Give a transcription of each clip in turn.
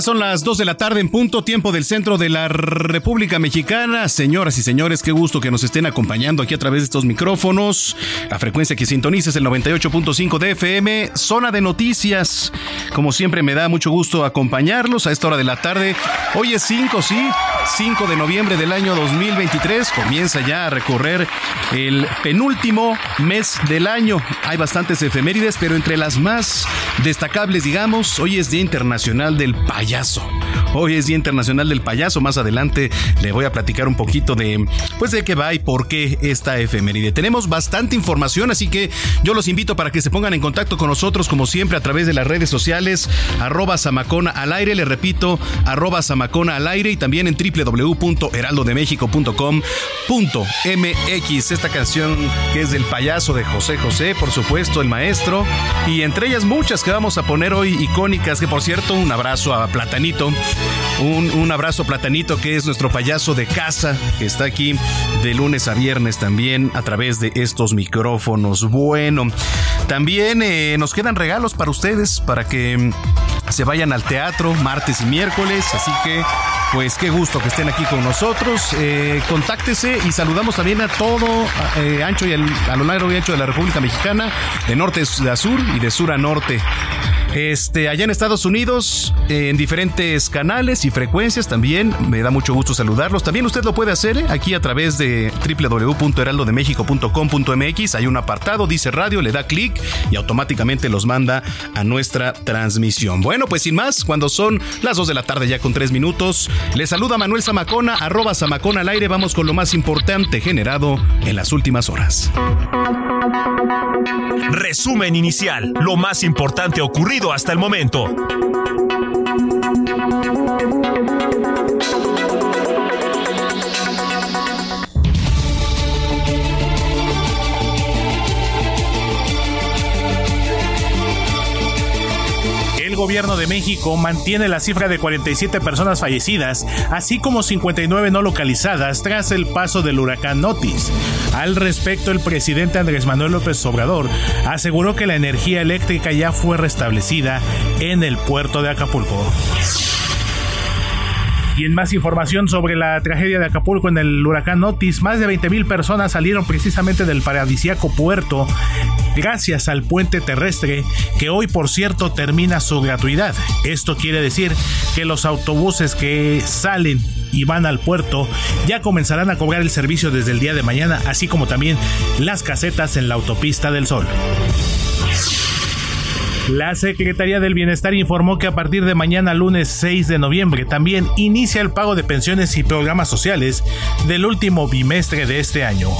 Son las 2 de la tarde en punto, tiempo del centro de la República Mexicana. Señoras y señores, qué gusto que nos estén acompañando aquí a través de estos micrófonos. La frecuencia que sintoniza es el 98.5 de FM, zona de noticias. Como siempre, me da mucho gusto acompañarlos a esta hora de la tarde. Hoy es 5, sí, 5 de noviembre del año 2023. Comienza ya a recorrer el penúltimo mes del año. Hay bastantes efemérides, pero entre las más destacables, digamos, hoy es Día Internacional del Payaso. Hoy es Día Internacional del Payaso. Más adelante le voy a platicar un poquito de, pues, de qué va y por qué esta efeméride. Tenemos bastante información, así que yo los invito para que se pongan en contacto con nosotros, como siempre, a través de las redes sociales, arroba Samacona al aire, le repito, arroba Samacona al aire y también en www.heraldodemexico.com.mx. Esta canción que es del payaso de José José, por supuesto, el maestro, y entre ellas muchas que vamos a poner hoy icónicas, que por cierto, un abrazo a Platanito, un, un abrazo Platanito, que es nuestro payaso de casa, que está aquí de lunes a viernes también a través de estos micrófonos. Bueno, también eh, nos quedan regalos para ustedes, para que se vayan al teatro martes y miércoles, así que pues qué gusto que estén aquí con nosotros. Eh, contáctese y saludamos también a todo eh, ancho y al- a lo largo y ancho de la República Mexicana, de norte a sur y de sur a norte. Este, allá en Estados Unidos, en diferentes canales y frecuencias también. Me da mucho gusto saludarlos. También usted lo puede hacer ¿eh? aquí a través de www.heraldodemexico.com.mx. Hay un apartado, dice radio, le da clic y automáticamente los manda a nuestra transmisión. Bueno, pues sin más, cuando son las 2 de la tarde ya con 3 minutos, le saluda Manuel Zamacona, arroba Zamacona al aire. Vamos con lo más importante generado en las últimas horas. Resumen inicial, lo más importante ocurrido hasta el momento. Gobierno de México mantiene la cifra de 47 personas fallecidas, así como 59 no localizadas tras el paso del huracán Otis. Al respecto, el presidente Andrés Manuel López Obrador aseguró que la energía eléctrica ya fue restablecida en el puerto de Acapulco. Y en más información sobre la tragedia de Acapulco en el huracán Otis, más de 20.000 personas salieron precisamente del paradisiaco puerto gracias al puente terrestre que hoy por cierto termina su gratuidad. Esto quiere decir que los autobuses que salen y van al puerto ya comenzarán a cobrar el servicio desde el día de mañana, así como también las casetas en la autopista del Sol. La Secretaría del Bienestar informó que a partir de mañana lunes 6 de noviembre también inicia el pago de pensiones y programas sociales del último bimestre de este año.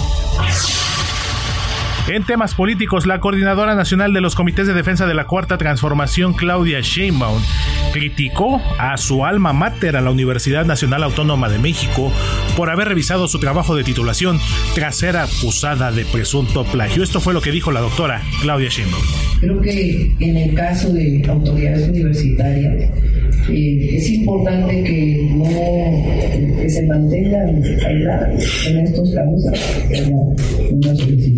En temas políticos, la coordinadora nacional de los comités de defensa de la Cuarta Transformación, Claudia Sheinbaum, criticó a su alma mater a la Universidad Nacional Autónoma de México por haber revisado su trabajo de titulación tras ser acusada de presunto plagio. Esto fue lo que dijo la doctora Claudia Sheinbaum. Creo que en el caso de autoridades universitarias eh, es importante que no se mantengan en estos casos una solicitud formal.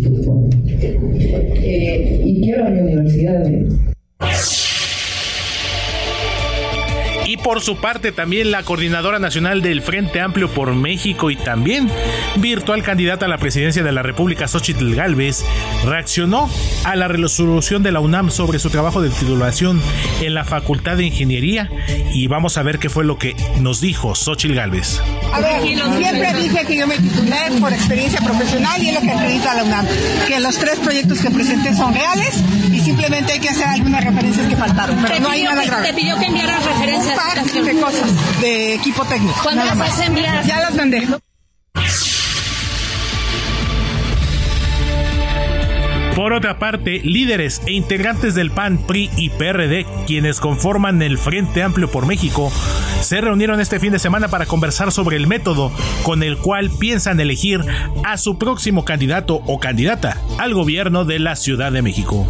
Eh, y quiero a mi universidad. Por su parte también la coordinadora nacional del Frente Amplio por México y también virtual candidata a la presidencia de la República, Xochitl Galvez, reaccionó a la resolución de la UNAM sobre su trabajo de titulación en la Facultad de Ingeniería y vamos a ver qué fue lo que nos dijo Xochitl Galvez. A ver, siempre dije que yo me titulé por experiencia profesional y es lo que acredita la UNAM, que los tres proyectos que presenté son reales y simplemente hay que hacer algunas referencias que faltaron, pero no hay nada grave. Te pidió que enviaras referencias. De cosas, de equipo técnico. ¿Cuándo las vas a enviar? Ya las mandé. Por otra parte, líderes e integrantes del PAN, PRI y PRD, quienes conforman el Frente Amplio por México, se reunieron este fin de semana para conversar sobre el método con el cual piensan elegir a su próximo candidato o candidata al gobierno de la Ciudad de México.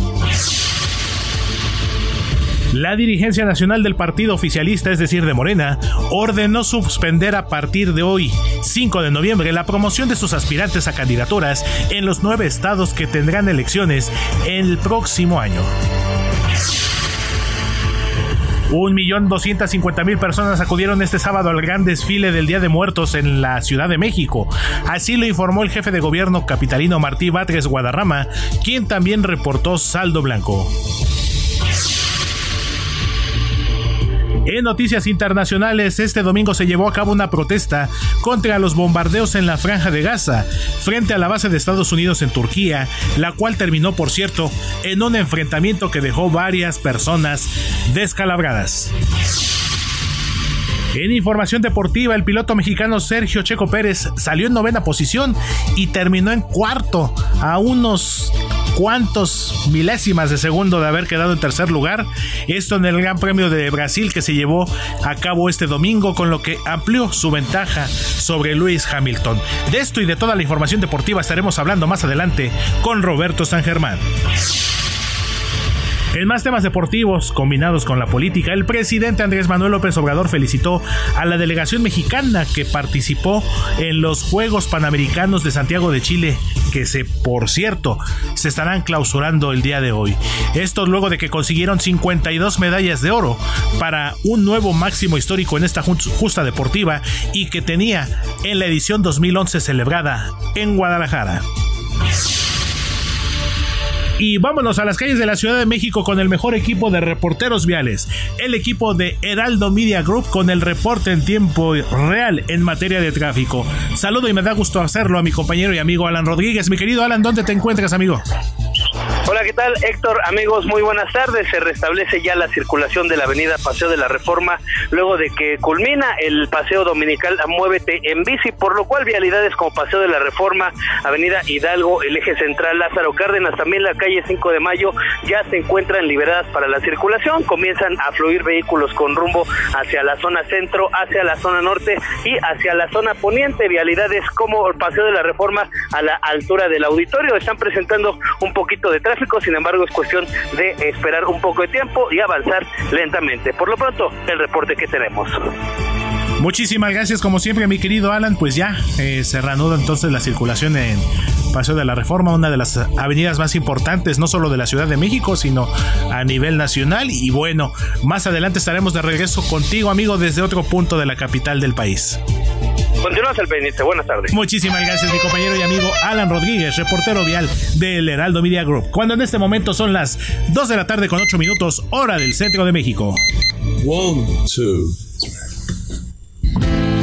La dirigencia nacional del partido oficialista, es decir, de Morena, ordenó suspender a partir de hoy, 5 de noviembre, la promoción de sus aspirantes a candidaturas en los nueve estados que tendrán elecciones el próximo año. Un millón doscientas cincuenta mil personas acudieron este sábado al gran desfile del Día de Muertos en la Ciudad de México. Así lo informó el jefe de gobierno capitalino Martí Batres Guadarrama, quien también reportó saldo blanco. En noticias internacionales, este domingo se llevó a cabo una protesta contra los bombardeos en la franja de Gaza, frente a la base de Estados Unidos en Turquía, la cual terminó, por cierto, en un enfrentamiento que dejó varias personas descalabradas. En información deportiva, el piloto mexicano Sergio Checo Pérez salió en novena posición y terminó en cuarto, a unos cuantos milésimas de segundo de haber quedado en tercer lugar. Esto en el Gran Premio de Brasil que se llevó a cabo este domingo, con lo que amplió su ventaja sobre Luis Hamilton. De esto y de toda la información deportiva estaremos hablando más adelante con Roberto San Germán. En más temas deportivos combinados con la política, el presidente Andrés Manuel López Obrador felicitó a la delegación mexicana que participó en los Juegos Panamericanos de Santiago de Chile, que se, por cierto, se estarán clausurando el día de hoy. Esto luego de que consiguieron 52 medallas de oro para un nuevo máximo histórico en esta justa deportiva y que tenía en la edición 2011 celebrada en Guadalajara. Y vámonos a las calles de la Ciudad de México con el mejor equipo de reporteros viales, el equipo de Heraldo Media Group con el reporte en tiempo real en materia de tráfico. Saludo y me da gusto hacerlo a mi compañero y amigo Alan Rodríguez. Mi querido Alan, ¿dónde te encuentras, amigo? Hola, ¿qué tal? Héctor, amigos, muy buenas tardes. Se restablece ya la circulación de la avenida Paseo de la Reforma luego de que culmina el paseo dominical Muévete en bici, por lo cual vialidades como Paseo de la Reforma, Avenida Hidalgo, el eje central Lázaro Cárdenas, también la calle 5 de Mayo ya se encuentran liberadas para la circulación. Comienzan a fluir vehículos con rumbo hacia la zona centro, hacia la zona norte y hacia la zona poniente. Vialidades como el Paseo de la Reforma a la altura del auditorio están presentando un poquito de tráfico, sin embargo es cuestión de esperar un poco de tiempo y avanzar lentamente. Por lo pronto, el reporte que tenemos. Muchísimas gracias, como siempre, mi querido Alan. Pues ya eh, se reanuda entonces la circulación en Paseo de la Reforma, una de las avenidas más importantes, no solo de la Ciudad de México, sino a nivel nacional. Y bueno, más adelante estaremos de regreso contigo, amigo, desde otro punto de la capital del país. Continuamos el pendiente. Buenas tardes. Muchísimas gracias, mi compañero y amigo Alan Rodríguez, reportero vial del Heraldo Media Group. Cuando en este momento son las 2 de la tarde con 8 minutos, hora del centro de México. One, two. estos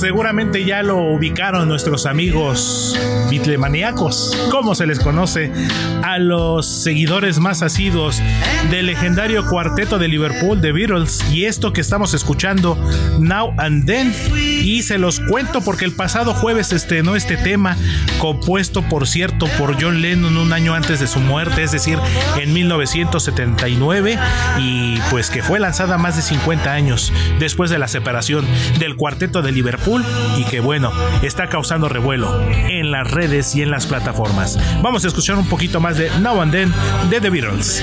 seguramente ya lo ubicaron nuestros amigos bitlemaníacos, como se les conoce a los seguidores más asiduos del legendario cuarteto de Liverpool, The Beatles, y esto que estamos escuchando, Now and Then. Y se los cuento porque el pasado jueves estrenó este tema, compuesto por cierto por John Lennon un año antes de su muerte, es decir, en 1979, y pues que fue lanzada más de 50 años después de la separación del cuarteto de Liverpool y que bueno, está causando revuelo en las redes y en las plataformas. Vamos a escuchar un poquito más de Now and Then de The Beatles.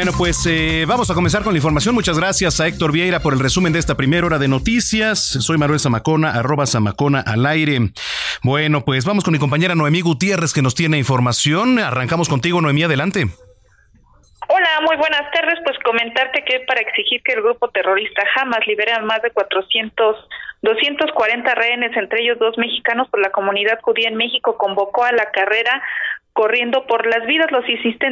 Bueno, pues eh, vamos a comenzar con la información. Muchas gracias a Héctor Vieira por el resumen de esta primera hora de noticias. Soy Manuel Zamacona, arroba Zamacona al aire. Bueno, pues vamos con mi compañera Noemí Gutiérrez que nos tiene información. Arrancamos contigo, Noemí, adelante. Hola, muy buenas tardes. Pues comentarte que para exigir que el grupo terrorista Hamas libere a más de 400, 240 rehenes, entre ellos dos mexicanos por la comunidad judía en México, convocó a la carrera corriendo por las vidas. Los,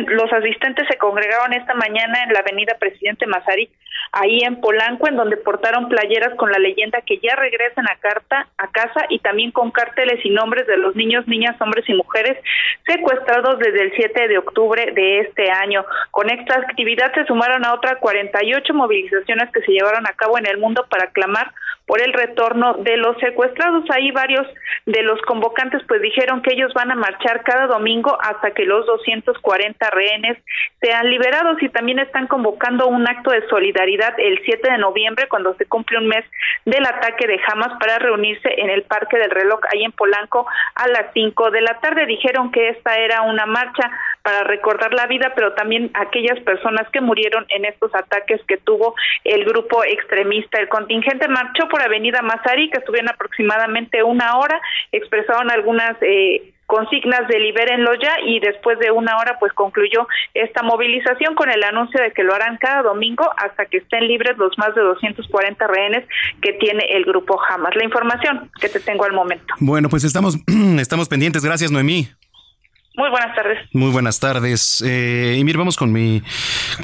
los asistentes se congregaron esta mañana en la avenida Presidente Mazarik, ahí en Polanco, en donde portaron playeras con la leyenda que ya regresan a, carta, a casa y también con carteles y nombres de los niños, niñas, hombres y mujeres secuestrados desde el 7 de octubre de este año. Con esta actividad se sumaron a otras 48 movilizaciones que se llevaron a cabo en el mundo para clamar por el retorno de los secuestrados. Ahí varios de los convocantes pues dijeron que ellos van a marchar cada domingo hasta que los 240 rehenes sean liberados y también están convocando un acto de solidaridad el 7 de noviembre cuando se cumple un mes del ataque de Hamas para reunirse en el Parque del Reloj ahí en Polanco a las 5 de la tarde. Dijeron que esta era una marcha para recordar la vida, pero también aquellas personas que murieron en estos ataques que tuvo el grupo extremista. El contingente marchó por Avenida Mazari, que estuvieron aproximadamente una hora, expresaron algunas eh, consignas de libérenlo ya y después de una hora pues concluyó esta movilización con el anuncio de que lo harán cada domingo hasta que estén libres los más de 240 rehenes que tiene el grupo Hamas. La información que te tengo al momento. Bueno, pues estamos estamos pendientes. Gracias, Noemí. Muy buenas tardes. Muy buenas tardes. Eh, y mire, vamos con mi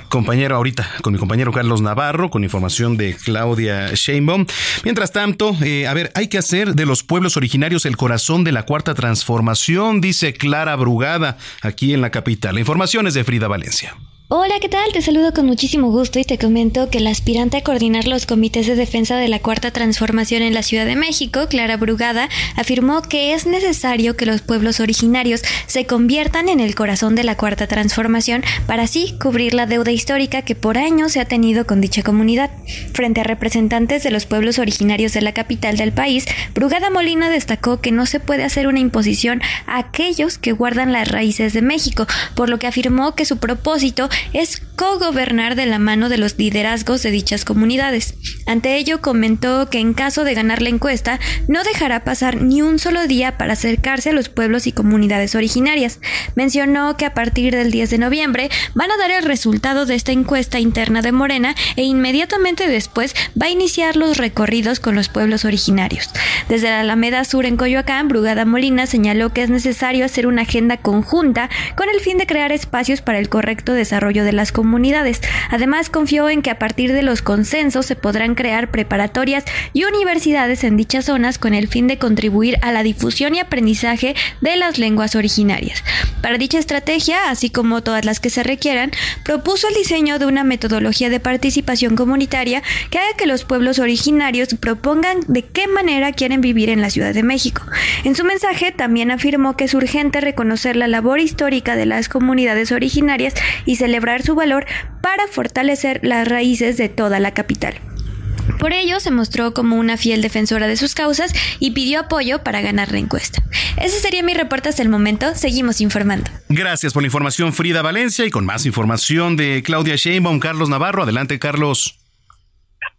compañero ahorita, con mi compañero Carlos Navarro, con información de Claudia Sheinbaum. Mientras tanto, eh, a ver, hay que hacer de los pueblos originarios el corazón de la cuarta transformación, dice Clara Brugada, aquí en la capital. La información es de Frida Valencia. Hola, ¿qué tal? Te saludo con muchísimo gusto y te comento que la aspirante a coordinar los comités de defensa de la Cuarta Transformación en la Ciudad de México, Clara Brugada, afirmó que es necesario que los pueblos originarios se conviertan en el corazón de la Cuarta Transformación para así cubrir la deuda histórica que por años se ha tenido con dicha comunidad. Frente a representantes de los pueblos originarios de la capital del país, Brugada Molina destacó que no se puede hacer una imposición a aquellos que guardan las raíces de México, por lo que afirmó que su propósito es co-gobernar de la mano de los liderazgos de dichas comunidades. Ante ello comentó que en caso de ganar la encuesta no dejará pasar ni un solo día para acercarse a los pueblos y comunidades originarias. Mencionó que a partir del 10 de noviembre van a dar el resultado de esta encuesta interna de Morena e inmediatamente después va a iniciar los recorridos con los pueblos originarios. Desde la Alameda Sur en Coyoacán, Brugada Molina señaló que es necesario hacer una agenda conjunta con el fin de crear espacios para el correcto desarrollo de las comunidades. Además, confió en que a partir de los consensos se podrán crear preparatorias y universidades en dichas zonas con el fin de contribuir a la difusión y aprendizaje de las lenguas originarias. Para dicha estrategia, así como todas las que se requieran, propuso el diseño de una metodología de participación comunitaria que haga que los pueblos originarios propongan de qué manera quieren vivir en la Ciudad de México. En su mensaje también afirmó que es urgente reconocer la labor histórica de las comunidades originarias y celebrar su valor para fortalecer las raíces de toda la capital. Por ello, se mostró como una fiel defensora de sus causas y pidió apoyo para ganar la encuesta. Ese sería mi reporte hasta el momento. Seguimos informando. Gracias por la información, Frida Valencia, y con más información de Claudia Sheinbaum, Carlos Navarro. Adelante, Carlos.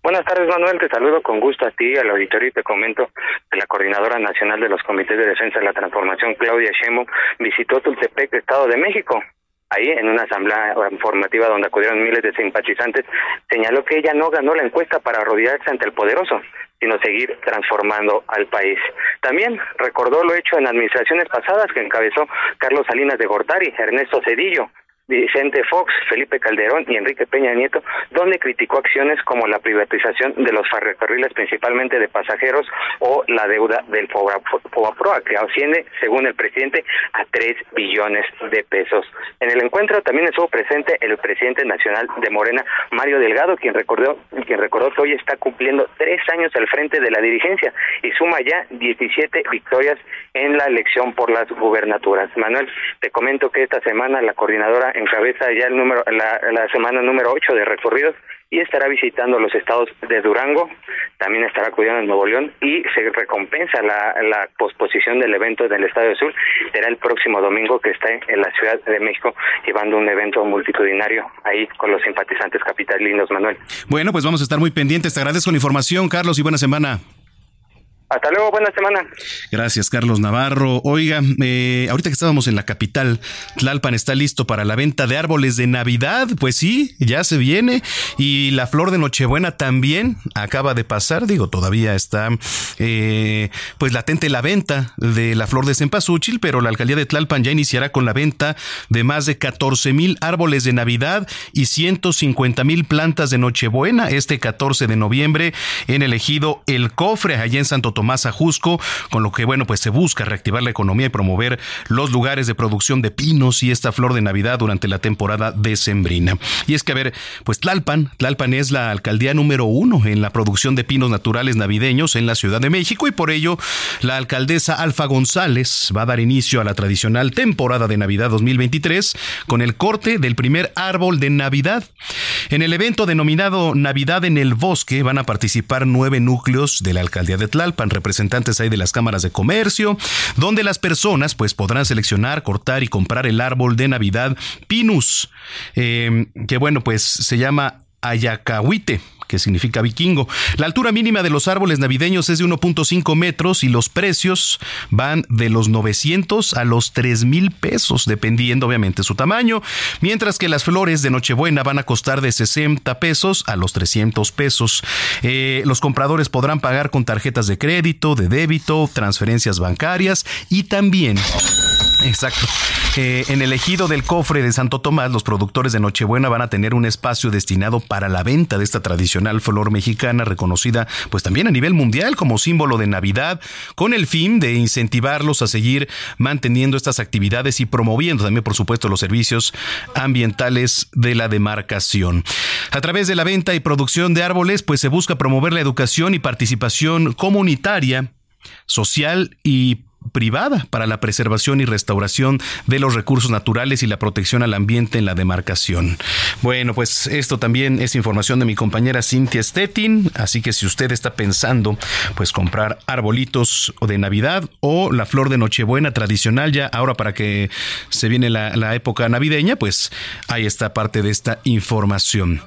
Buenas tardes, Manuel. Te saludo con gusto a ti, al auditorio, y te comento que la Coordinadora Nacional de los Comités de Defensa de la Transformación, Claudia Sheinbaum, visitó Tultepec, Estado de México ahí en una asamblea informativa donde acudieron miles de simpatizantes, señaló que ella no ganó la encuesta para rodearse ante el poderoso, sino seguir transformando al país. También recordó lo hecho en administraciones pasadas que encabezó Carlos Salinas de Gortari, Ernesto Cedillo, Vicente Fox, Felipe Calderón y Enrique Peña Nieto, donde criticó acciones como la privatización de los ferrocarriles, principalmente de pasajeros, o la deuda del Proa, que asciende, según el presidente, a 3 billones de pesos. En el encuentro también estuvo presente el presidente nacional de Morena, Mario Delgado, quien recordó, quien recordó que hoy está cumpliendo tres años al frente de la dirigencia y suma ya 17 victorias en la elección por las gubernaturas. Manuel, te comento que esta semana la coordinadora encabeza ya el número la, semana número 8 de recorridos y estará visitando los estados de Durango, también estará acudiendo en Nuevo León y se recompensa la, posposición del evento del Estadio Sur, será el próximo domingo que está en la Ciudad de México llevando un evento multitudinario ahí con los simpatizantes capitalinos, Manuel. Bueno, pues vamos a estar muy pendientes, te agradezco la información, Carlos, y buena semana. Hasta luego, buena semana. Gracias, Carlos Navarro. Oiga, eh, ahorita que estábamos en la capital, Tlalpan está listo para la venta de árboles de Navidad. Pues sí, ya se viene. Y la flor de Nochebuena también acaba de pasar. Digo, todavía está eh, pues latente la venta de la flor de cempasúchil, pero la alcaldía de Tlalpan ya iniciará con la venta de más de 14 mil árboles de Navidad y 150 mil plantas de Nochebuena este 14 de noviembre en el ejido El Cofre, allá en Santo Tomás Ajusco, con lo que, bueno, pues se busca reactivar la economía y promover los lugares de producción de pinos y esta flor de Navidad durante la temporada decembrina. Y es que, a ver, pues Tlalpan, Tlalpan es la alcaldía número uno en la producción de pinos naturales navideños en la Ciudad de México y por ello la alcaldesa Alfa González va a dar inicio a la tradicional temporada de Navidad 2023 con el corte del primer árbol de Navidad. En el evento denominado Navidad en el Bosque van a participar nueve núcleos de la alcaldía de Tlalpan representantes ahí de las cámaras de comercio, donde las personas pues podrán seleccionar, cortar y comprar el árbol de Navidad Pinus, eh, que bueno pues se llama Ayacahuite significa vikingo. La altura mínima de los árboles navideños es de 1.5 metros y los precios van de los 900 a los 3 mil pesos, dependiendo obviamente su tamaño, mientras que las flores de Nochebuena van a costar de 60 pesos a los 300 pesos. Eh, los compradores podrán pagar con tarjetas de crédito, de débito, transferencias bancarias y también, exacto, eh, en el ejido del cofre de Santo Tomás, los productores de Nochebuena van a tener un espacio destinado para la venta de esta tradicional flor mexicana reconocida pues también a nivel mundial como símbolo de Navidad, con el fin de incentivarlos a seguir manteniendo estas actividades y promoviendo también por supuesto los servicios ambientales de la demarcación. A través de la venta y producción de árboles pues se busca promover la educación y participación comunitaria social y privada para la preservación y restauración de los recursos naturales y la protección al ambiente en la demarcación. Bueno, pues esto también es información de mi compañera Cintia Stettin, así que si usted está pensando pues comprar arbolitos de Navidad o la flor de Nochebuena tradicional ya ahora para que se viene la, época navideña, pues ahí está parte de esta información.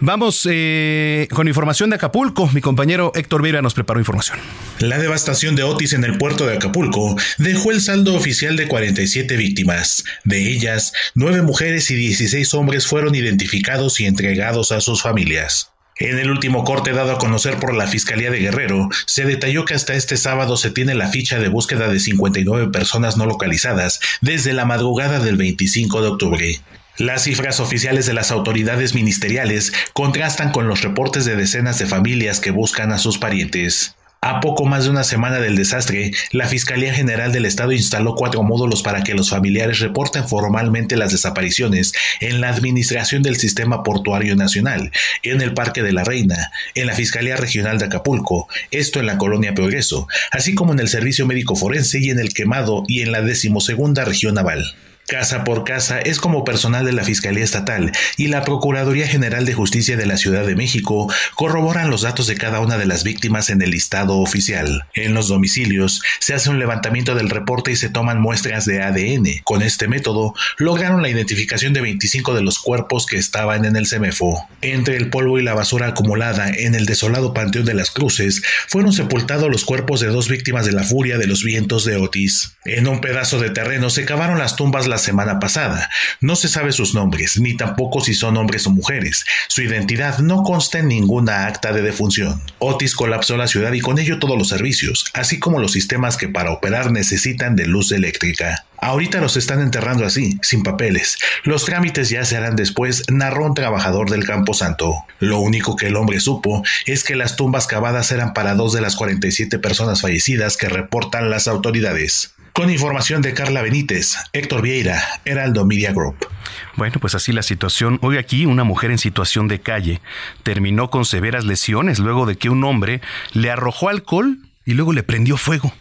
Vamos eh, con información de Acapulco. Mi compañero Héctor Vera nos preparó información. La devastación de Otis en el puerto de Acapulco Acapulco dejó el saldo oficial de 47 víctimas. De ellas, 9 mujeres y 16 hombres fueron identificados y entregados a sus familias. En el último corte dado a conocer por la Fiscalía de Guerrero, se detalló que hasta este sábado se tiene la ficha de búsqueda de 59 personas no localizadas desde la madrugada del 25 de octubre. Las cifras oficiales de las autoridades ministeriales contrastan con los reportes de decenas de familias que buscan a sus parientes. A poco más de una semana del desastre, la Fiscalía General del Estado instaló cuatro módulos para que los familiares reporten formalmente las desapariciones en la Administración del Sistema Portuario Nacional, en el Parque de la Reina, en la Fiscalía Regional de Acapulco, esto en la Colonia Progreso, así como en el Servicio Médico Forense y en el Quemado y en la decimosegunda Región Naval. Casa por casa es como personal de la Fiscalía Estatal y la Procuraduría General de Justicia de la Ciudad de México corroboran los datos de cada una de las víctimas en el listado oficial. En los domicilios se hace un levantamiento del reporte y se toman muestras de ADN. Con este método lograron la identificación de 25 de los cuerpos que estaban en el CEMEFO. Entre el polvo y la basura acumulada en el desolado Panteón de las Cruces fueron sepultados los cuerpos de dos víctimas de la furia de los vientos de Otis. En un pedazo de terreno se cavaron las tumbas las semana pasada. No se sabe sus nombres, ni tampoco si son hombres o mujeres. Su identidad no consta en ninguna acta de defunción. Otis colapsó la ciudad y con ello todos los servicios, así como los sistemas que para operar necesitan de luz eléctrica. Ahorita los están enterrando así, sin papeles. Los trámites ya se harán después, narró un trabajador del Campo Santo. Lo único que el hombre supo es que las tumbas cavadas eran para dos de las 47 personas fallecidas que reportan las autoridades. Con información de Carla Benítez, Héctor Vieira, Heraldo Media Group. Bueno, pues así la situación. Hoy aquí una mujer en situación de calle terminó con severas lesiones luego de que un hombre le arrojó alcohol y luego le prendió fuego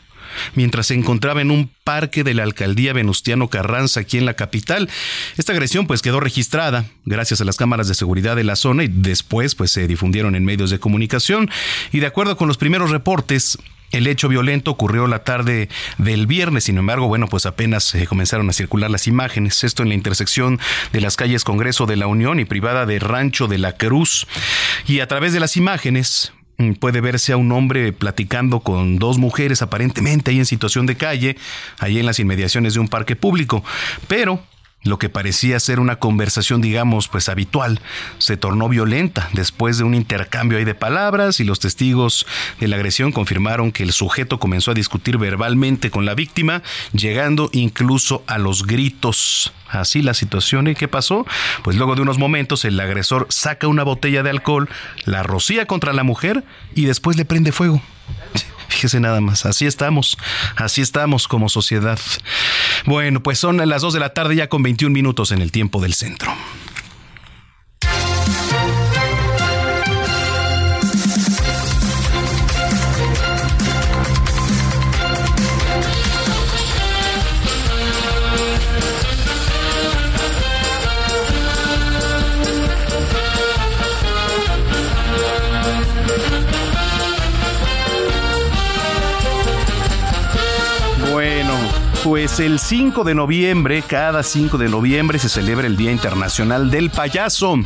mientras se encontraba en un parque de la alcaldía Venustiano Carranza aquí en la capital. Esta agresión pues quedó registrada gracias a las cámaras de seguridad de la zona y después pues se difundieron en medios de comunicación y de acuerdo con los primeros reportes el hecho violento ocurrió la tarde del viernes, sin embargo, bueno, pues apenas eh, comenzaron a circular las imágenes. Esto en la intersección de las calles Congreso de la Unión y privada de Rancho de la Cruz. Y a través de las imágenes, puede verse a un hombre platicando con dos mujeres aparentemente ahí en situación de calle, ahí en las inmediaciones de un parque público. Pero lo que parecía ser una conversación, digamos, pues habitual, se tornó violenta después de un intercambio ahí de palabras y los testigos de la agresión confirmaron que el sujeto comenzó a discutir verbalmente con la víctima, llegando incluso a los gritos. Así la situación. ¿Y qué pasó? Pues luego de unos momentos el agresor saca una botella de alcohol, la rocía contra la mujer y después le prende fuego. Fíjese nada más, así estamos, así estamos como sociedad. Bueno, pues son las 2 de la tarde ya con 21 minutos en el tiempo del centro. Pues el 5 de noviembre, cada 5 de noviembre se celebra el Día Internacional del Payaso,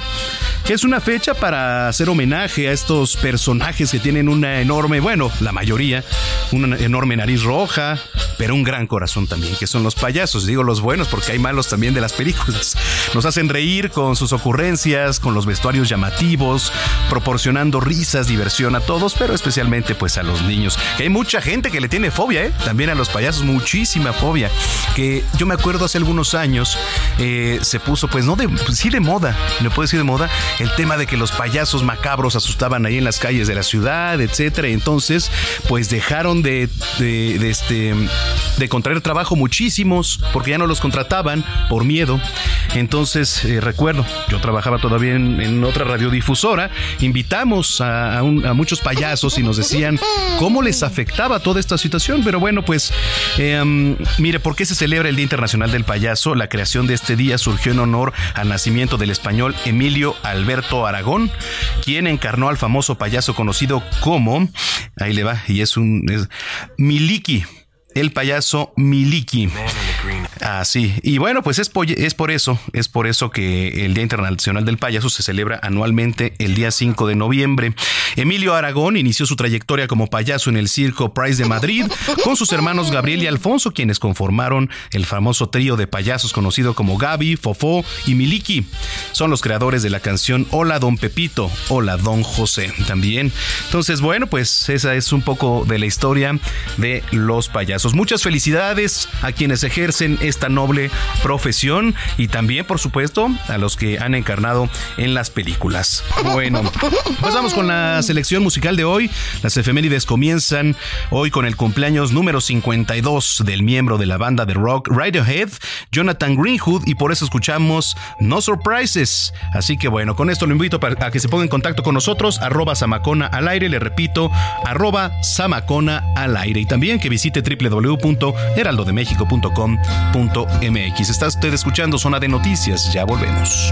que es una fecha para hacer homenaje a estos personajes que tienen una enorme, bueno, la mayoría, una enorme nariz roja, pero un gran corazón también, que son los payasos. Digo los buenos porque hay malos también de las películas. Nos hacen reír con sus ocurrencias, con los vestuarios llamativos, proporcionando risas, diversión a todos, pero especialmente pues a los niños. Que hay mucha gente que le tiene fobia, ¿eh? También a los payasos, muchísima fobia que yo me acuerdo hace algunos años eh, se puso, pues no de, pues, sí de moda, le puedo decir de moda, el tema de que los payasos macabros asustaban ahí en las calles de la ciudad, etcétera. Entonces, pues dejaron de, de, este, de contraer trabajo muchísimos porque ya no los contrataban por miedo. Entonces, eh, recuerdo, yo trabajaba todavía en, otra radiodifusora, invitamos a, muchos payasos y nos decían cómo les afectaba toda esta situación, pero bueno, pues eh, Mire, ¿por qué se celebra el Día Internacional del Payaso? La creación de este día surgió en honor al nacimiento del español Emilio Alberto Aragón, quien encarnó al famoso payaso conocido como, ahí le va, y es un Miliki, el payaso Miliki. Ah, sí. Y bueno, pues es, por eso, es por eso que el Día Internacional del Payaso se celebra anualmente el día 5 de noviembre. Emilio Aragón inició su trayectoria como payaso en el Circo Price de Madrid con sus hermanos Gabriel y Alfonso, quienes conformaron el famoso trío de payasos conocido como Gaby, Fofó y Miliki. Son los creadores de la canción Hola Don Pepito, Hola Don José también. Entonces, bueno, pues esa es un poco de la historia de los payasos. Muchas felicidades a quienes ejercen esta noble profesión y también, por supuesto, a los que han encarnado en las películas. Bueno, pues vamos con la selección musical de hoy. Las efemérides comienzan hoy con el cumpleaños número 52 del miembro de la banda de rock Radiohead, Jonathan Greenwood, y por eso escuchamos No Surprises. Así que bueno, con esto lo invito a que se ponga en contacto con nosotros, arroba Samacona al aire, le repito, arroba Samacona al aire. Y también que visite www.heraldodemexico.com.mx. Está usted escuchando Zona de Noticias, ya volvemos.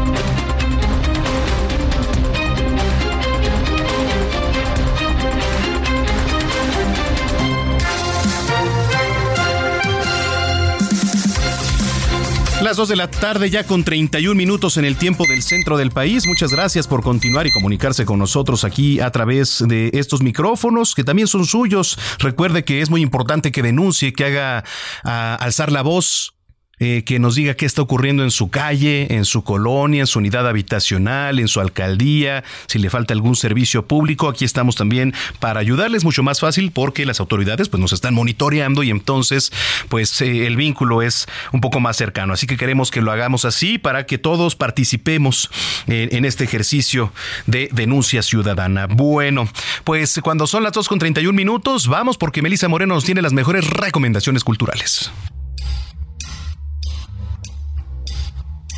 Las 2 de la tarde ya con 31 minutos en el tiempo del centro del país. Muchas gracias por continuar y comunicarse con nosotros aquí a través de estos micrófonos que también son suyos. Recuerde que es muy importante que denuncie, que haga alzar la voz eh, que nos diga qué está ocurriendo en su calle, en su colonia, en su unidad habitacional, en su alcaldía, si le falta algún servicio público. Aquí estamos también para ayudarles mucho más fácil porque las autoridades pues nos están monitoreando y entonces pues eh, el vínculo es un poco más cercano. Así que queremos que lo hagamos así para que todos participemos en este ejercicio de denuncia ciudadana. Bueno, pues cuando son las 2 con 31 minutos, vamos porque Melissa Moreno nos tiene las mejores recomendaciones culturales.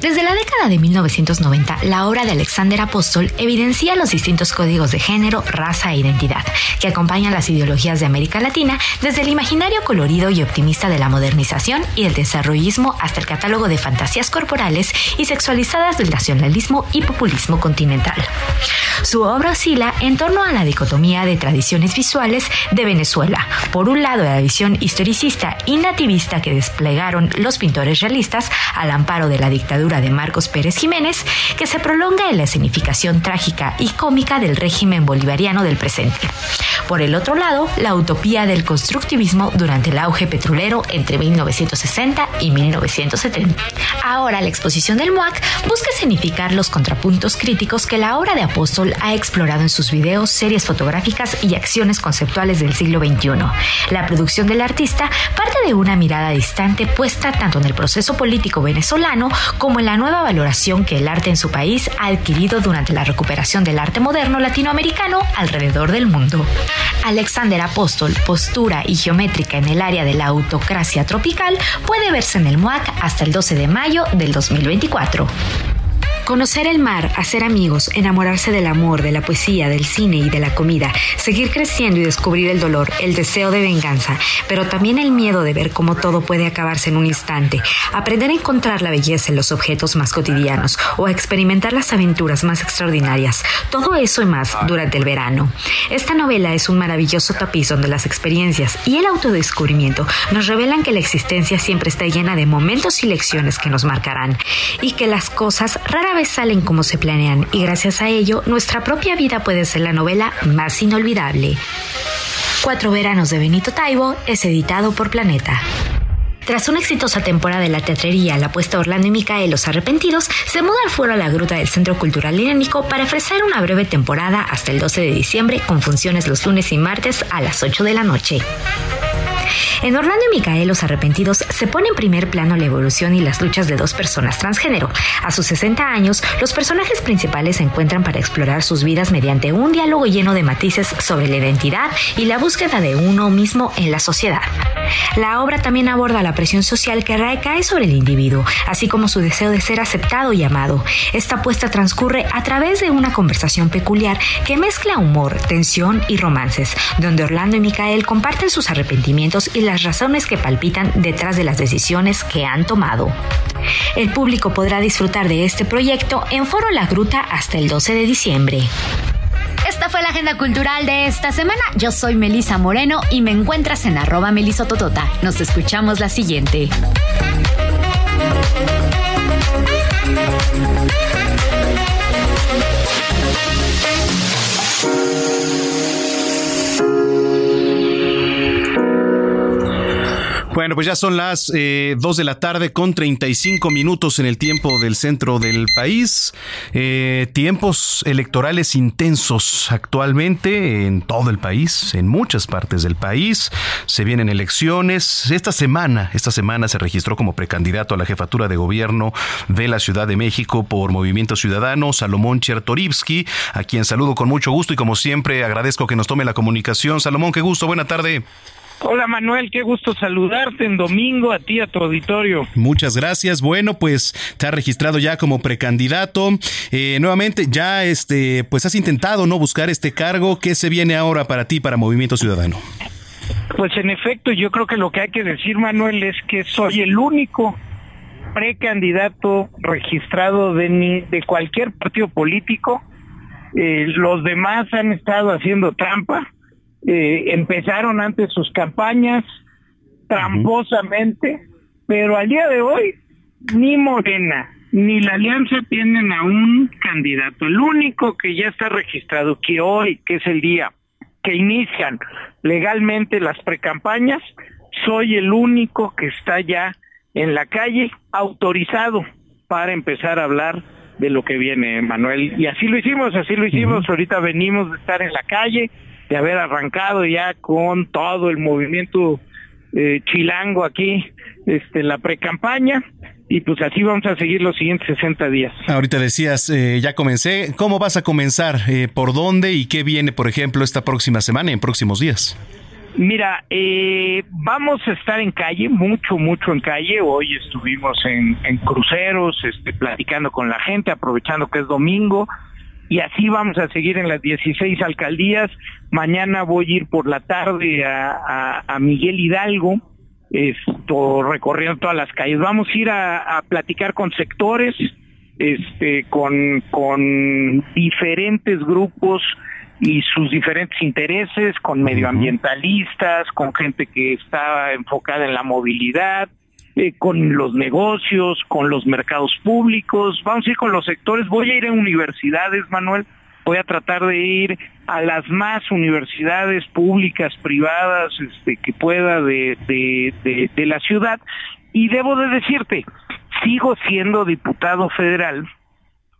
Desde la década de 1990, la obra de Alexander Apóstol evidencia los distintos códigos de género, raza e identidad que acompañan las ideologías de América Latina desde el imaginario colorido y optimista de la modernización y el desarrollismo hasta el catálogo de fantasías corporales y sexualizadas del nacionalismo y populismo continental. Su obra oscila en torno a la dicotomía de tradiciones visuales de Venezuela. Por un lado, la visión historicista y nativista que desplegaron los pintores realistas al amparo de la dictadura de Marcos Pérez Jiménez, que se prolonga en la escenificación trágica y cómica del régimen bolivariano del presente. Por el otro lado, la utopía del constructivismo durante el auge petrolero entre 1960 y 1970. Ahora, la exposición del MOAC busca escenificar los contrapuntos críticos que la obra de Apóstol ha explorado en sus videos, series fotográficas y acciones conceptuales del siglo XXI. La producción del artista parte de una mirada distante puesta tanto en el proceso político venezolano como en la nueva valoración que el arte en su país ha adquirido durante la recuperación del arte moderno latinoamericano alrededor del mundo. Alexander Apóstol, postura y geométrica en el área de la autocracia tropical, puede verse en el MOAC hasta el 12 de mayo del 2024. Conocer el mar, hacer amigos, enamorarse del amor, de la poesía, del cine y de la comida, seguir creciendo y descubrir el dolor, el deseo de venganza, pero también el miedo de ver cómo todo puede acabarse en un instante, aprender a encontrar la belleza en los objetos más cotidianos o a experimentar las aventuras más extraordinarias. Todo eso y más durante el verano. Esta novela es un maravilloso tapiz donde las experiencias y el autodescubrimiento nos revelan que la existencia siempre está llena de momentos y lecciones que nos marcarán y que las cosas rara vez salen como se planean y gracias a ello nuestra propia vida puede ser la novela más inolvidable. Cuatro veranos de Benito Taibo es editado por Planeta. Tras una exitosa temporada de la teatrería, la apuesta Orlando y Micael Los Arrepentidos se muda al foro a la gruta del Centro Cultural Irénico para ofrecer una breve temporada hasta el 12 de diciembre con funciones los lunes y martes a las 8 de la noche. En Orlando y Micael, los arrepentidos, se pone en primer plano la evolución y las luchas de dos personas transgénero. A sus 60 años, los personajes principales se encuentran para explorar sus vidas mediante un diálogo lleno de matices sobre la identidad y la búsqueda de uno mismo en la sociedad. La obra también aborda la presión social que recae sobre el individuo, así como su deseo de ser aceptado y amado. Esta apuesta transcurre a través de una conversación peculiar que mezcla humor, tensión y romances, donde Orlando y Micael comparten sus arrepentimientos y las razones que palpitan detrás de las decisiones que han tomado. El público podrá disfrutar de este proyecto en Foro La Gruta hasta el 12 de diciembre. Esta fue la agenda cultural de esta semana. Yo soy Melisa Moreno y me encuentras en arroba melisototota. Nos escuchamos la siguiente. Bueno, pues ya son las eh, 2 de la tarde con 35 minutos en el tiempo del centro del país. Eh, tiempos electorales intensos actualmente en todo el país, en muchas partes del país. Se vienen elecciones. Esta semana, esta semana se registró como precandidato a la jefatura de gobierno de la Ciudad de México por Movimiento Ciudadano, Salomón Chertorivsky, a quien saludo con mucho gusto y como siempre agradezco que nos tome la comunicación. Salomón, qué gusto, buena tarde. Hola Manuel, qué gusto saludarte en domingo a ti, a tu auditorio. Muchas gracias. Bueno, pues te has registrado ya como precandidato. Eh, nuevamente, ya este, pues has intentado no buscar este cargo. ¿Qué se viene ahora para ti, para Movimiento Ciudadano? Pues en efecto, yo creo que lo que hay que decir, Manuel, es que soy el único precandidato registrado de, de cualquier partido político. Eh, los demás han estado haciendo trampa eh, empezaron antes sus campañas tramposamente, pero al día de hoy ni Morena ni la Alianza tienen a un candidato. El único que ya está registrado, que hoy, que es el día que inician legalmente las precampañas, soy el único que está ya en la calle autorizado para empezar a hablar de lo que viene, Manuel. Y así lo hicimos, así lo hicimos. Ahorita venimos de estar en la calle, de haber arrancado ya con todo el movimiento eh, chilango aquí, este, la pre-campaña, y pues así vamos a seguir los siguientes 60 días. Ahorita decías, eh, ya comencé, ¿cómo vas a comenzar? Eh, ¿Por dónde y qué viene, por ejemplo, esta próxima semana y en próximos días? Mira, eh, vamos a estar en calle, mucho, mucho en calle. Hoy estuvimos en, en cruceros, este, platicando con la gente, aprovechando que es domingo y así vamos a seguir en las 16 alcaldías. Mañana voy a ir por la tarde a, a, Miguel Hidalgo, esto, recorriendo todas las calles. Vamos a ir a, a platicar con sectores, este, con, con diferentes grupos y sus diferentes intereses, con medioambientalistas, con gente que está enfocada en la movilidad, eh, con los negocios, con los mercados públicos, vamos a ir con los sectores, voy a ir a universidades, Manuel, voy a tratar de ir a las más universidades públicas, privadas, este, que pueda de, de, la ciudad. Y debo de decirte, sigo siendo diputado federal,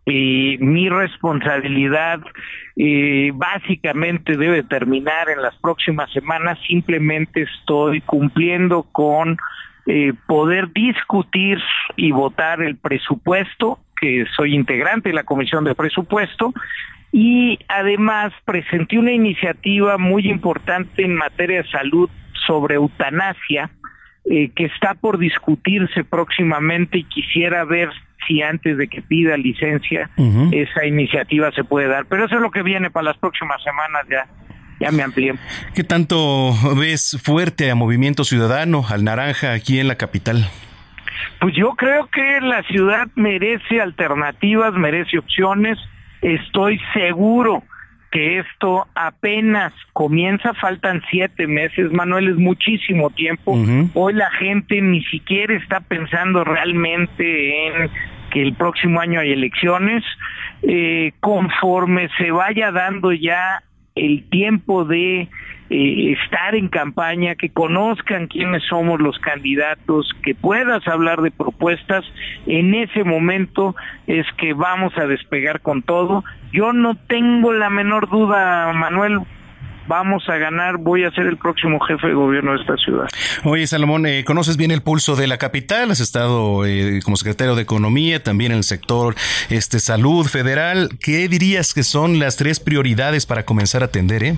eh, mi responsabilidad eh, básicamente debe terminar en las próximas semanas. Simplemente estoy cumpliendo con eh, poder discutir y votar el presupuesto, que soy integrante de la Comisión de Presupuesto, y además presenté una iniciativa muy importante en materia de salud sobre eutanasia, eh, que está por discutirse próximamente y quisiera ver si antes de que pida licencia esa iniciativa se puede dar. Pero eso es lo que viene para las próximas semanas ya. Ya me amplié. ¿Qué tanto ves fuerte a Movimiento Ciudadano, al Naranja, aquí en la capital? Pues yo creo que la ciudad merece alternativas, merece opciones. Estoy seguro que esto apenas comienza, faltan siete meses, Manuel, es muchísimo tiempo. Hoy la gente ni siquiera está pensando realmente en que el próximo año hay elecciones. Eh, conforme se vaya dando ya el tiempo de eh, estar en campaña, que conozcan quiénes somos los candidatos, que puedas hablar de propuestas, en ese momento es que vamos a despegar con todo. Yo no tengo la menor duda, Manuel, vamos a ganar, voy a ser el próximo jefe de gobierno de esta ciudad. Oye, Salomón, eh, conoces bien el pulso de la capital, has estado eh, como secretario de Economía, también en el sector este, salud federal. ¿Qué dirías que son las tres prioridades para comenzar a atender? Eh?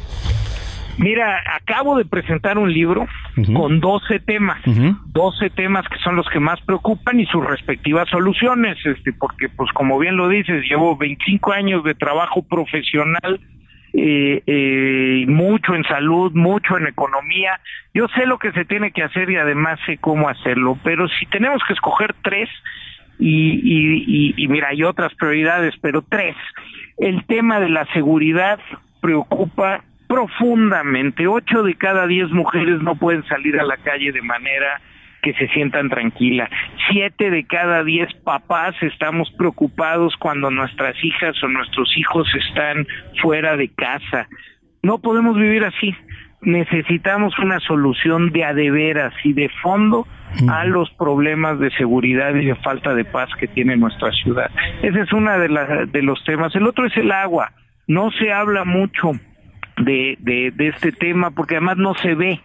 Mira, acabo de presentar un libro con 12 temas, 12 temas que son los que más preocupan y sus respectivas soluciones, este, porque pues como bien lo dices, llevo 25 años de trabajo profesional, eh, eh, mucho en salud, mucho en economía. Yo sé lo que se tiene que hacer y además sé cómo hacerlo, pero si tenemos que escoger tres, y, y, y mira, hay otras prioridades, pero tres, el tema de la seguridad preocupa profundamente. Ocho de cada diez mujeres no pueden salir a la calle de manera que se sientan tranquila. Siete de cada diez papás estamos preocupados cuando nuestras hijas o nuestros hijos están fuera de casa. No podemos vivir así. Necesitamos una solución de adeveras y de fondo a los problemas de seguridad y de falta de paz que tiene nuestra ciudad. Ese es uno de, de los temas. El otro es el agua. No se habla mucho de, de, este tema, porque además no se ve,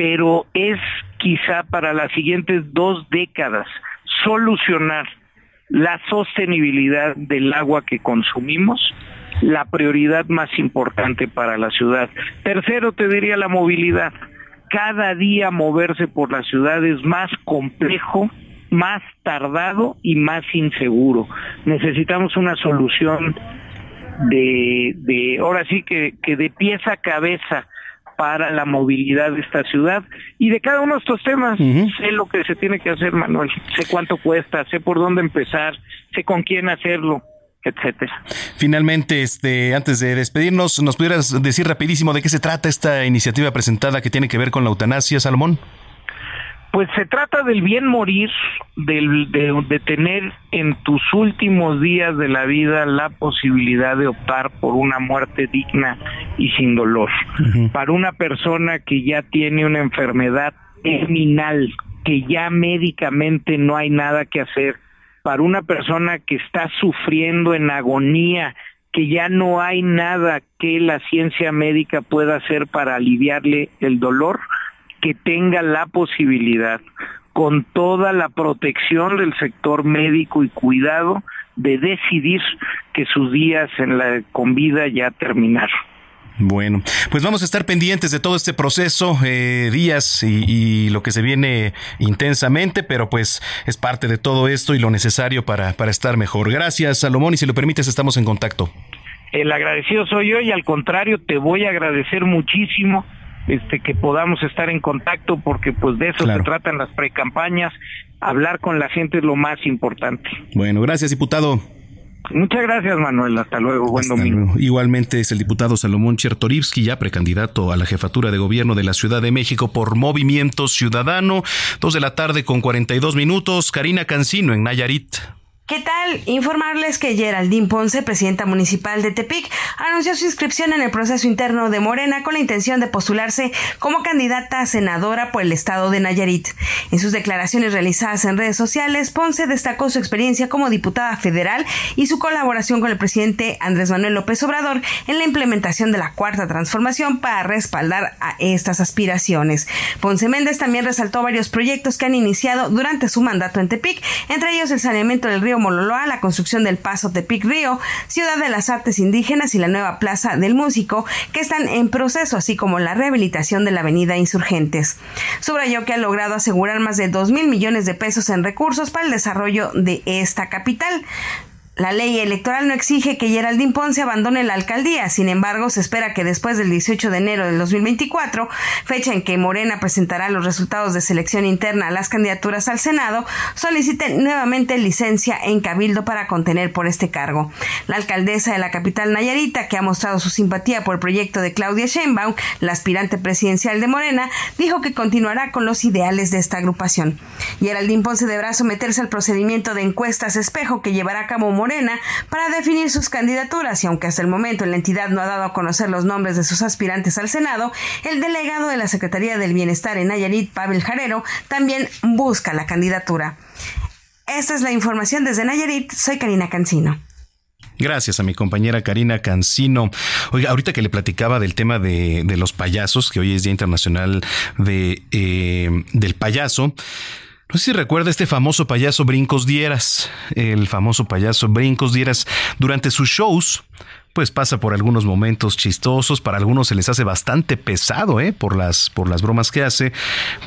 pero es quizá para las siguientes dos décadas solucionar la sostenibilidad del agua que consumimos, la prioridad más importante para la ciudad. Tercero, te diría la movilidad. Cada día moverse por la ciudad es más complejo, más tardado y más inseguro. Necesitamos una solución de, ahora sí que, que de pieza a cabeza para la movilidad de esta ciudad y de cada uno de estos temas sé lo que se tiene que hacer Manuel sé cuánto cuesta sé por dónde empezar sé con quién hacerlo etcétera. Finalmente, este, antes de despedirnos, ¿nos pudieras decir rapidísimo de qué se trata esta iniciativa presentada que tiene que ver con la eutanasia, Salomón? Pues se trata del bien morir, del, de, tener en tus últimos días de la vida la posibilidad de optar por una muerte digna y sin dolor. Para una persona que ya tiene una enfermedad terminal, que ya médicamente no hay nada que hacer, para una persona que está sufriendo en agonía, que ya no hay nada que la ciencia médica pueda hacer para aliviarle el dolor, que tenga la posibilidad, con toda la protección del sector médico y cuidado, de decidir que sus días en la con vida ya terminaron. Bueno, pues vamos a estar pendientes de todo este proceso, eh, días y, lo que se viene intensamente, pero pues es parte de todo esto y lo necesario para, para estar mejor. Gracias, Salomón, y si lo permites, estamos en contacto. El agradecido soy yo y al contrario, te voy a agradecer muchísimo este, que podamos estar en contacto porque pues de eso se tratan las precampañas, hablar con la gente es lo más importante. Bueno, gracias diputado. Muchas gracias, Manuel. Hasta luego. Buen domingo. Igualmente es el diputado Salomón Chertorivsky, ya precandidato a la jefatura de gobierno de la Ciudad de México por Movimiento Ciudadano. Dos de la tarde con 42 minutos. Karina Cancino en Nayarit. ¿Qué tal? Informarles que Geraldine Ponce, presidenta municipal de Tepic, anunció su inscripción en el proceso interno de Morena con la intención de postularse como candidata a senadora por el estado de Nayarit. En sus declaraciones realizadas en redes sociales, Ponce destacó su experiencia como diputada federal y su colaboración con el presidente Andrés Manuel López Obrador en la implementación de la cuarta transformación para respaldar a estas aspiraciones. Ponce Méndez también resaltó varios proyectos que han iniciado durante su mandato en Tepic, entre ellos el saneamiento del río Mololoa, la construcción del Paso Tepic Río, Ciudad de las Artes Indígenas y la nueva Plaza del Músico, que están en proceso, así como la rehabilitación de la Avenida Insurgentes. Subrayó que ha logrado asegurar más de 2 mil millones de pesos en recursos para el desarrollo de esta capital. La ley electoral no exige que Geraldine Ponce abandone la alcaldía, sin embargo, se espera que después del 18 de enero del 2024, fecha en que Morena presentará los resultados de selección interna a las candidaturas al Senado, solicite nuevamente licencia en Cabildo para contener por este cargo. La alcaldesa de la capital Nayarita, que ha mostrado su simpatía por el proyecto de Claudia Sheinbaum, la aspirante presidencial de Morena, dijo que continuará con los ideales de esta agrupación. Geraldine Ponce deberá someterse al procedimiento de encuestas espejo que llevará a cabo Para definir sus candidaturas y aunque hasta el momento la entidad no ha dado a conocer los nombres de sus aspirantes al Senado, el delegado de la Secretaría del Bienestar en Nayarit, Pavel Jarero, también busca la candidatura. Esta es la información desde Nayarit. Soy Karina Cancino. Gracias a mi compañera Karina Cancino. Oiga, ahorita que le platicaba del tema de, los payasos, que hoy es Día Internacional de, eh, del Payaso, no sé si recuerda este famoso payaso Brincos Dieras, el famoso payaso Brincos Dieras, durante sus shows, pues pasa por algunos momentos chistosos, para algunos se les hace bastante pesado, ¿eh? Por las, por las bromas que hace,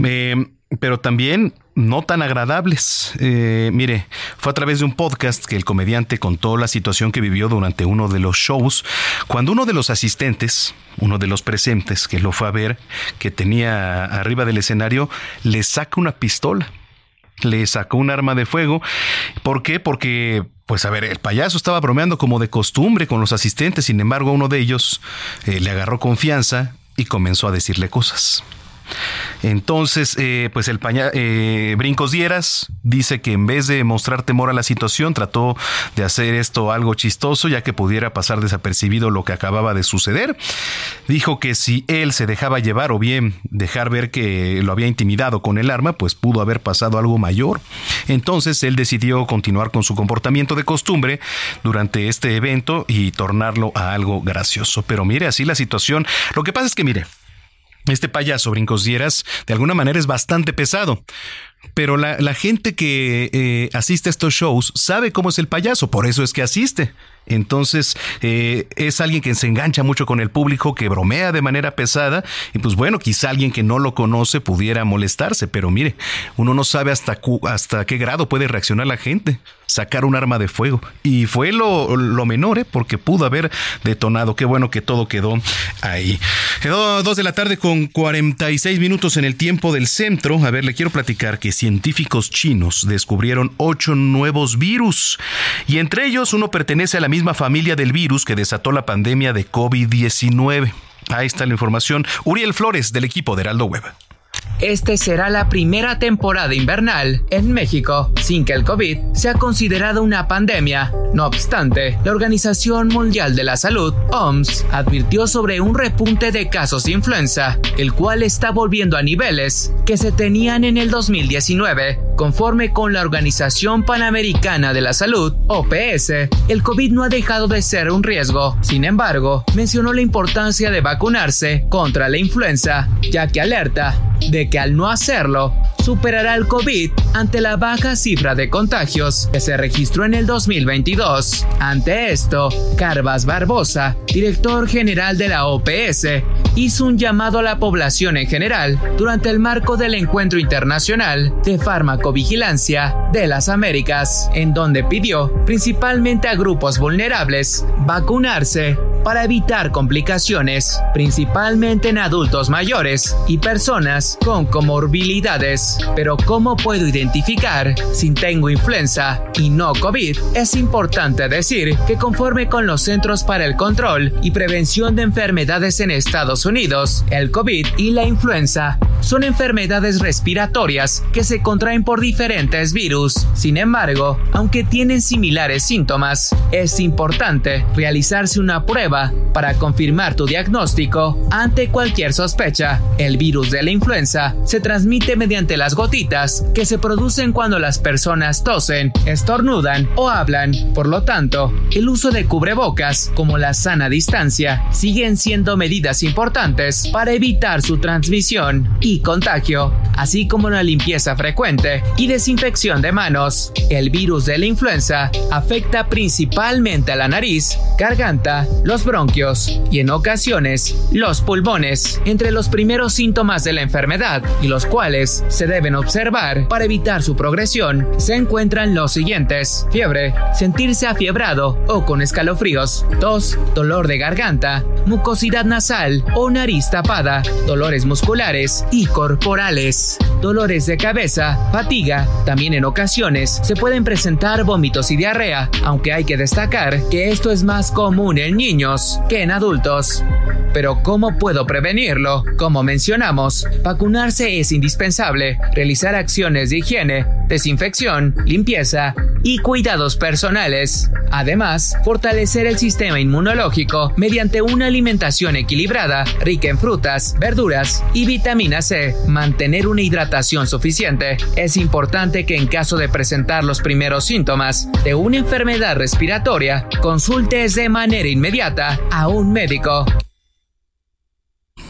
eh, pero también no tan agradables. Eh, mire, fue a través de un podcast que el comediante contó la situación que vivió durante uno de los shows, cuando uno de los asistentes, uno de los presentes que lo fue a ver, que tenía arriba del escenario, le saca una pistola le sacó un arma de fuego. ¿Por qué? Porque, pues a ver, el payaso estaba bromeando como de costumbre con los asistentes, sin embargo uno de ellos eh, le agarró confianza y comenzó a decirle cosas. Entonces, eh, pues el eh, Brincos Dieras dice que en vez de mostrar temor a la situación, trató de hacer esto algo chistoso, ya que pudiera pasar desapercibido lo que acababa de suceder. Dijo que si él se dejaba llevar o bien dejar ver que lo había intimidado con el arma, pues pudo haber pasado algo mayor. Entonces él decidió continuar con su comportamiento de costumbre durante este evento y tornarlo a algo gracioso. Pero mire, así la situación. Lo que pasa es que, mire, este payaso Brincos Dieras de alguna manera es bastante pesado. Pero la, gente que eh, asiste a estos shows sabe cómo es el payaso, por eso es que asiste. Entonces eh, es alguien que se engancha mucho con el público, que bromea de manera pesada y pues bueno, quizá alguien que no lo conoce pudiera molestarse, pero mire, uno no sabe hasta, hasta qué grado puede reaccionar la gente sacar un arma de fuego. Y fue lo, lo menor, ¿eh? porque pudo haber detonado. Qué bueno que todo quedó ahí. Quedó dos de la tarde con 46 minutos en el tiempo del centro. A ver, le quiero platicar que científicos chinos descubrieron ocho nuevos virus. Y entre ellos uno pertenece a la misma familia del virus que desató la pandemia de COVID-19. Ahí está la información. Uriel Flores del equipo de Heraldo Web. Este será la primera temporada invernal en México sin que el COVID sea considerado una pandemia. No obstante, la Organización Mundial de la Salud, OMS, advirtió sobre un repunte de casos de influenza, el cual está volviendo a niveles que se tenían en el 2019. Conforme con la Organización Panamericana de la Salud, OPS, el COVID no ha dejado de ser un riesgo. Sin embargo, mencionó la importancia de vacunarse contra la influenza, ya que alerta de que al no hacerlo, superará el COVID ante la baja cifra de contagios que se registró en el 2022. Ante esto, Carvas Barbosa, director general de la OPS, hizo un llamado a la población en general durante el marco del Encuentro Internacional de Farmacovigilancia de las Américas, en donde pidió principalmente a grupos vulnerables vacunarse para evitar complicaciones, principalmente en adultos mayores y personas con comorbilidades. Pero ¿cómo puedo identificar si tengo influenza y no COVID? Es importante decir que conforme con los Centros para el Control y Prevención de Enfermedades en Estados Unidos, el COVID y la influenza son enfermedades respiratorias que se contraen por diferentes virus. Sin embargo, aunque tienen similares síntomas, es importante realizarse una prueba para confirmar tu diagnóstico ante cualquier sospecha. El virus de la influenza se transmite mediante las gotitas que se producen cuando las personas tosen, estornudan o hablan. Por lo tanto, el uso de cubrebocas, como la sana distancia, siguen siendo medidas importantes para evitar su transmisión y contagio, así como la limpieza frecuente y desinfección de manos. El virus de la influenza afecta principalmente a la nariz, garganta, los bronquios y en ocasiones los pulmones, entre los primeros síntomas de la enfermedad y los cuales se deben observar para evitar su progresión, se encuentran los siguientes: fiebre, sentirse afiebrado o con escalofríos, tos, dolor de garganta, mucosidad nasal o nariz tapada, dolores musculares y corporales, dolores de cabeza, fatiga, también en ocasiones se pueden presentar vómitos y diarrea, aunque hay que destacar que esto es más común en niños que en adultos. Pero ¿cómo puedo prevenirlo? Como mencionamos, vacunarse es indispensable, realizar acciones de higiene, desinfección, limpieza y cuidados personales. Además, fortalecer el sistema inmunológico mediante una alimentación equilibrada, rica en frutas, verduras y vitamina C. Mantener una hidratación suficiente. Es importante que en caso de presentar los primeros síntomas de una enfermedad respiratoria, consultes de manera inmediata a un médico.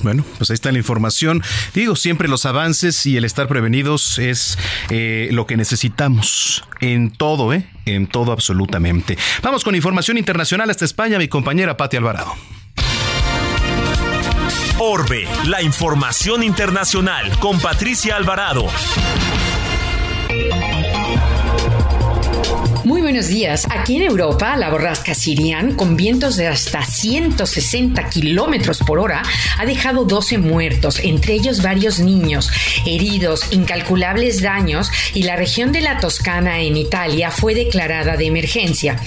Bueno, pues ahí está la información. Digo, siempre los avances y el estar prevenidos es eh, lo que necesitamos en todo, ¿eh? En todo absolutamente. Vamos con información internacional hasta España, mi compañera Pati Alvarado. Orbe, la información internacional con Patricia Alvarado. Buenos días. Aquí en Europa, la borrasca Sirian, con vientos de hasta 160 kilómetros por hora, ha dejado 12 muertos, entre ellos varios niños, heridos, incalculables daños, y la región de la Toscana en Italia fue declarada de emergencia.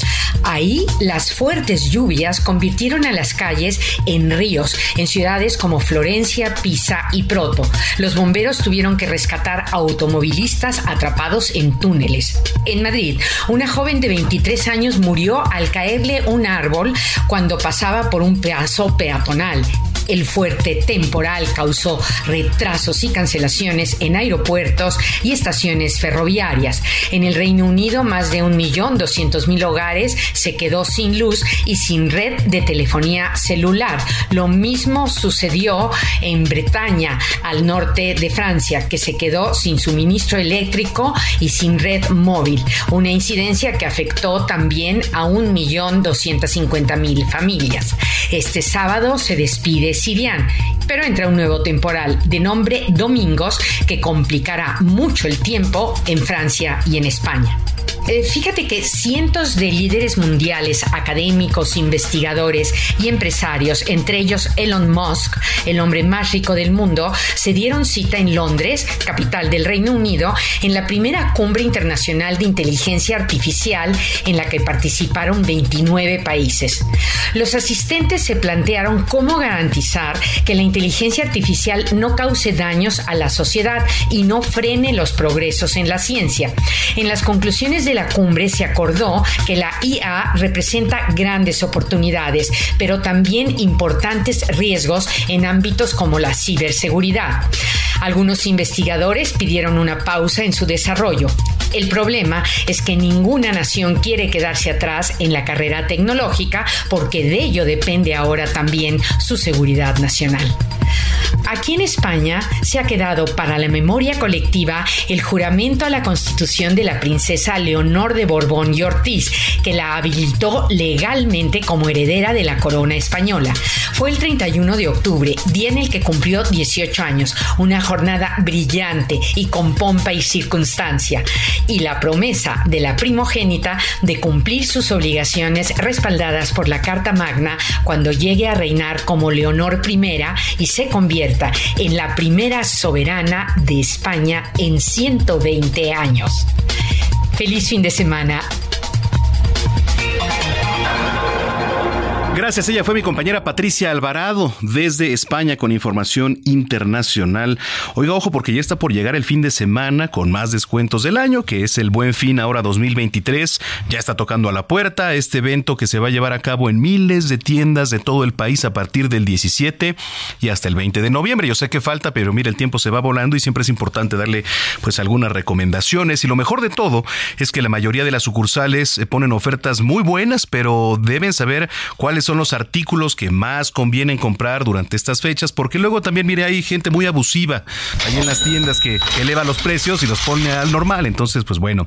Ahí, las fuertes lluvias convirtieron a las calles en ríos, en ciudades como Florencia, Pisa y Proto. Los bomberos tuvieron que rescatar automovilistas atrapados en túneles. En Madrid, una joven de 23 años murió al caerle un árbol cuando pasaba por un pedazo peatonal. El fuerte temporal causó retrasos y cancelaciones en aeropuertos y estaciones ferroviarias. En el Reino Unido, más de 1.200.000 hogares se quedó sin luz y sin red de telefonía celular. Lo mismo sucedió en Bretaña, al norte de Francia, que se quedó sin suministro eléctrico y sin red móvil. Una incidencia que afectó también a 1.250.000 familias. Este sábado se despide Sirian, pero entra un nuevo temporal de nombre Domingos que complicará mucho el tiempo en Francia y en España. Eh, fíjate que cientos de líderes mundiales, académicos, investigadores y empresarios, entre ellos Elon Musk, el hombre más rico del mundo, se dieron cita en Londres, capital del Reino Unido, en la primera cumbre internacional de inteligencia artificial en la que participaron 29 países. Los asistentes se plantearon cómo garantizar que la inteligencia artificial no cause daños a la sociedad y no frene los progresos en la ciencia. En las conclusiones de la cumbre se acordó que la IA representa grandes oportunidades, pero también importantes riesgos en ámbitos como la ciberseguridad. Algunos investigadores pidieron una pausa en su desarrollo. El problema es que ninguna nación quiere quedarse atrás en la carrera tecnológica porque de ello depende ahora también su seguridad nacional. Aquí en España se ha quedado para la memoria colectiva el juramento a la constitución de la princesa Leonor de Borbón y Ortiz, que la habilitó legalmente como heredera de la corona española. Fue el 31 de octubre, día en el que cumplió 18 años, una jornada brillante y con pompa y circunstancia, y la promesa de la primogénita de cumplir sus obligaciones respaldadas por la Carta Magna cuando llegue a reinar como Leonor I y se convierta en la primera soberana de España en 120 años. Feliz fin de semana. Gracias, ella fue mi compañera Patricia Alvarado desde España con información internacional. Oiga, ojo, porque ya está por llegar el fin de semana con más descuentos del año, que es el Buen Fin ahora 2023. Ya está tocando a la puerta este evento que se va a llevar a cabo en miles de tiendas de todo el país a partir del 17 y hasta el 20 de noviembre. Yo sé que falta, pero mira, el tiempo se va volando y siempre es importante darle pues algunas recomendaciones. Y lo mejor de todo es que la mayoría de las sucursales eh, ponen ofertas muy buenas, pero deben saber cuáles son los artículos que más convienen comprar durante estas fechas, porque luego también, mire, hay gente muy abusiva ahí en las tiendas que eleva los precios y los pone al normal. Entonces, pues bueno,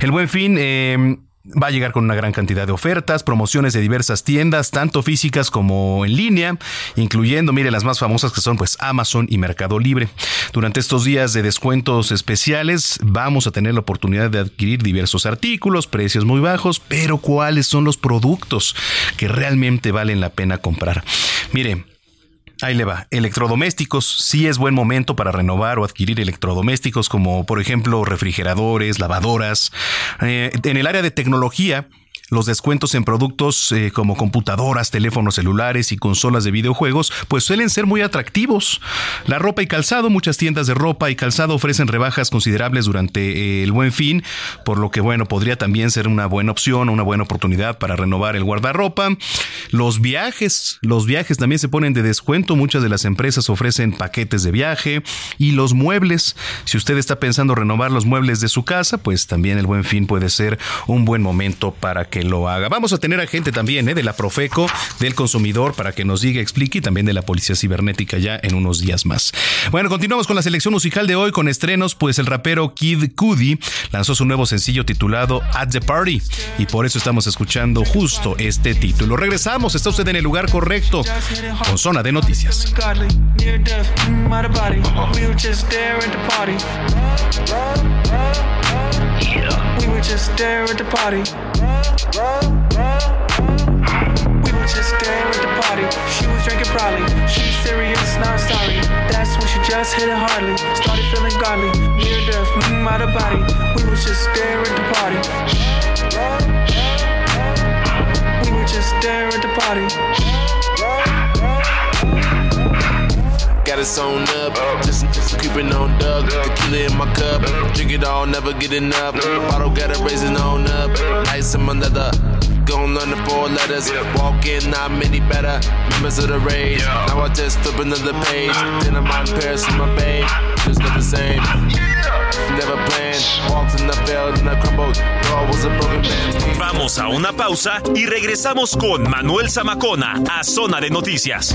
el buen fin... Eh, Va a llegar con una gran cantidad de ofertas, promociones de diversas tiendas, tanto físicas como en línea, incluyendo, mire, las más famosas que son pues Amazon y Mercado Libre. Durante estos días de descuentos especiales vamos a tener la oportunidad de adquirir diversos artículos, precios muy bajos, pero ¿cuáles son los productos que realmente valen la pena comprar? Mire, Ahí le va. Electrodomésticos. Sí es buen momento para renovar o adquirir electrodomésticos como por ejemplo refrigeradores, lavadoras. Eh, en el área de tecnología, los descuentos en productos eh, como computadoras, teléfonos celulares y consolas de videojuegos pues suelen ser muy atractivos. La ropa y calzado, muchas tiendas de ropa y calzado ofrecen rebajas considerables durante eh, el buen fin, por lo que bueno, podría también ser una buena opción, una buena oportunidad para renovar el guardarropa. Los viajes, los viajes también se ponen de descuento, muchas de las empresas ofrecen paquetes de viaje y los muebles. Si usted está pensando renovar los muebles de su casa, pues también el buen fin puede ser un buen momento para que lo haga. Vamos a tener a gente también ¿eh? de la Profeco, del consumidor, para que nos diga, explique, y también de la Policía Cibernética ya en unos días más. Bueno, continuamos con la selección musical de hoy con estrenos, pues el rapero Kid Cudi lanzó su nuevo sencillo titulado At the Party y por eso estamos escuchando justo este título. Regresamos, está usted en el lugar correcto con Zona de Noticias. Just there at the party. We were just there at the party. She was drinking probably. She was serious, not sorry. That's when she just hit it hardly. Started feeling godly. Near death, mm, out of body. We were just there at the party. We were just there at the party. Got it sewn up. Just, just creeping on Doug. Tequila in my cup. Drink it all, never get enough. Bottle got it raising on up. Nice in my leather. Gon' learn the four letters. Walk in, not many better. Members of the rage. Now I just flip another page. Then I'm on Paris with my babe. Just not the same. Never planned. Walked and I failed and I crumbled. A. Vamos a una pausa y regresamos con Manuel Zamacona a Zona de Noticias.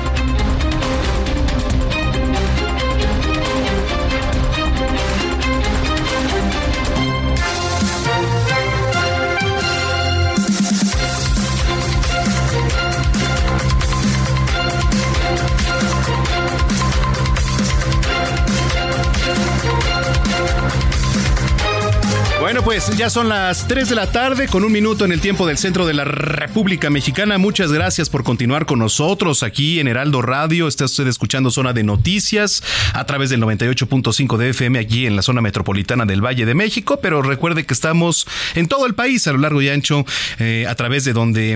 Bueno, pues ya son las 3 de la tarde con un minuto en el tiempo del centro de la República Mexicana. Muchas gracias por continuar con nosotros aquí en Heraldo Radio. Está usted escuchando Zona de Noticias a través del 98.5 de FM aquí en la zona metropolitana del Valle de México. Pero recuerde que estamos en todo el país a lo largo y ancho eh, a través de donde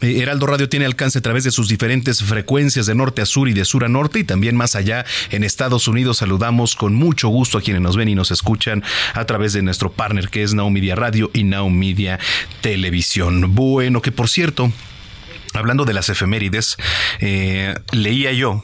eh, Heraldo Radio tiene alcance a través de sus diferentes frecuencias de norte a sur y de sur a norte y también más allá en Estados Unidos. Saludamos con mucho gusto a quienes nos ven y nos escuchan a través de nuestro partner que es Now Media Radio y Now Media Televisión. Bueno, que por cierto, hablando de las efemérides, eh, leía yo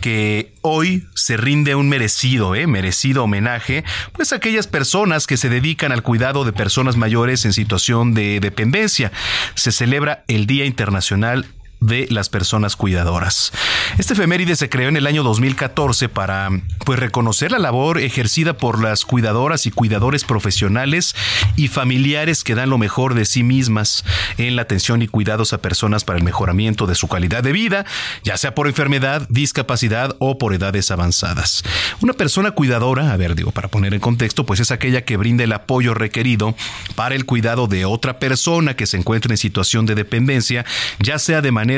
que hoy se rinde un merecido, eh, merecido homenaje, pues a aquellas personas que se dedican al cuidado de personas mayores en situación de dependencia. Se celebra el Día Internacional de las personas cuidadoras. Este efeméride se creó en el año 2014 para pues reconocer la labor ejercida por las cuidadoras y cuidadores profesionales y familiares que dan lo mejor de sí mismas en la atención y cuidados a personas para el mejoramiento de su calidad de vida, ya sea por enfermedad, discapacidad o por edades avanzadas. Una persona cuidadora, a ver, digo, para poner en contexto, pues es aquella que brinda el apoyo requerido para el cuidado de otra persona que se encuentra en situación de dependencia, ya sea de manera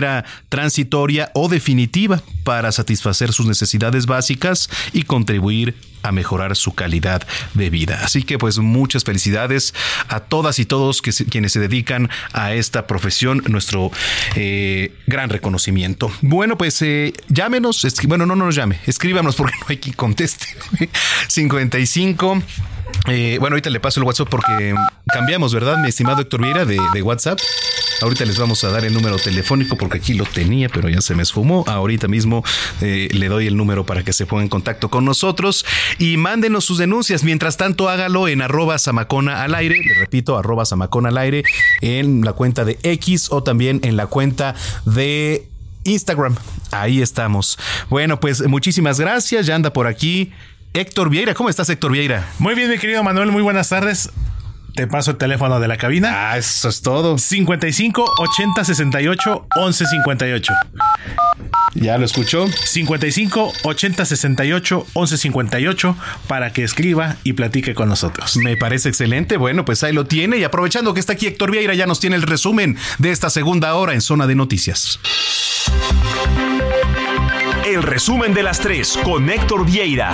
transitoria o definitiva para satisfacer sus necesidades básicas y contribuir a mejorar su calidad de vida. Así que pues muchas felicidades a todas y todos que quienes se dedican a esta profesión, nuestro eh, gran reconocimiento. Bueno, pues eh, llámenos, bueno, no, no nos llame, escríbanos porque no hay quien conteste. 55 eh, bueno, ahorita le paso el WhatsApp porque cambiamos, ¿verdad? Mi estimado Héctor Vieira de, WhatsApp. Ahorita les vamos a dar el número telefónico porque aquí lo tenía, pero ya se me esfumó. Ahorita mismo eh, le doy el número para que se ponga en contacto con nosotros y mándenos sus denuncias. Mientras tanto, hágalo en arroba samacona al aire. Le repito, arroba samacona al aire en la cuenta de X o también en la cuenta de Instagram. Ahí estamos. Bueno, pues muchísimas gracias. Ya anda por aquí Héctor Vieira. ¿Cómo estás, Héctor Vieira? Muy bien, mi querido Manuel. Muy buenas tardes. Te paso el teléfono de la cabina. Ah, eso es todo. 55 80 68 11 58. ¿Ya lo escuchó? 55 80 68 11 58 para que escriba y platique con nosotros. Me parece excelente. Bueno, pues ahí lo tiene. Y aprovechando que está aquí Héctor Vieira, ya nos tiene el resumen de esta segunda hora en Zona de Noticias. El resumen de las tres con Héctor Vieira.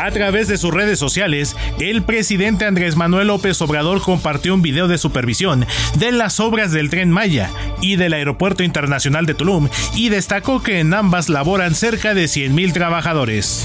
A través de sus redes sociales, el presidente Andrés Manuel López Obrador compartió un video de supervisión de las obras del tren Maya y del Aeropuerto Internacional de Tulum y destacó que en ambas laboran cerca de 100.000 trabajadores.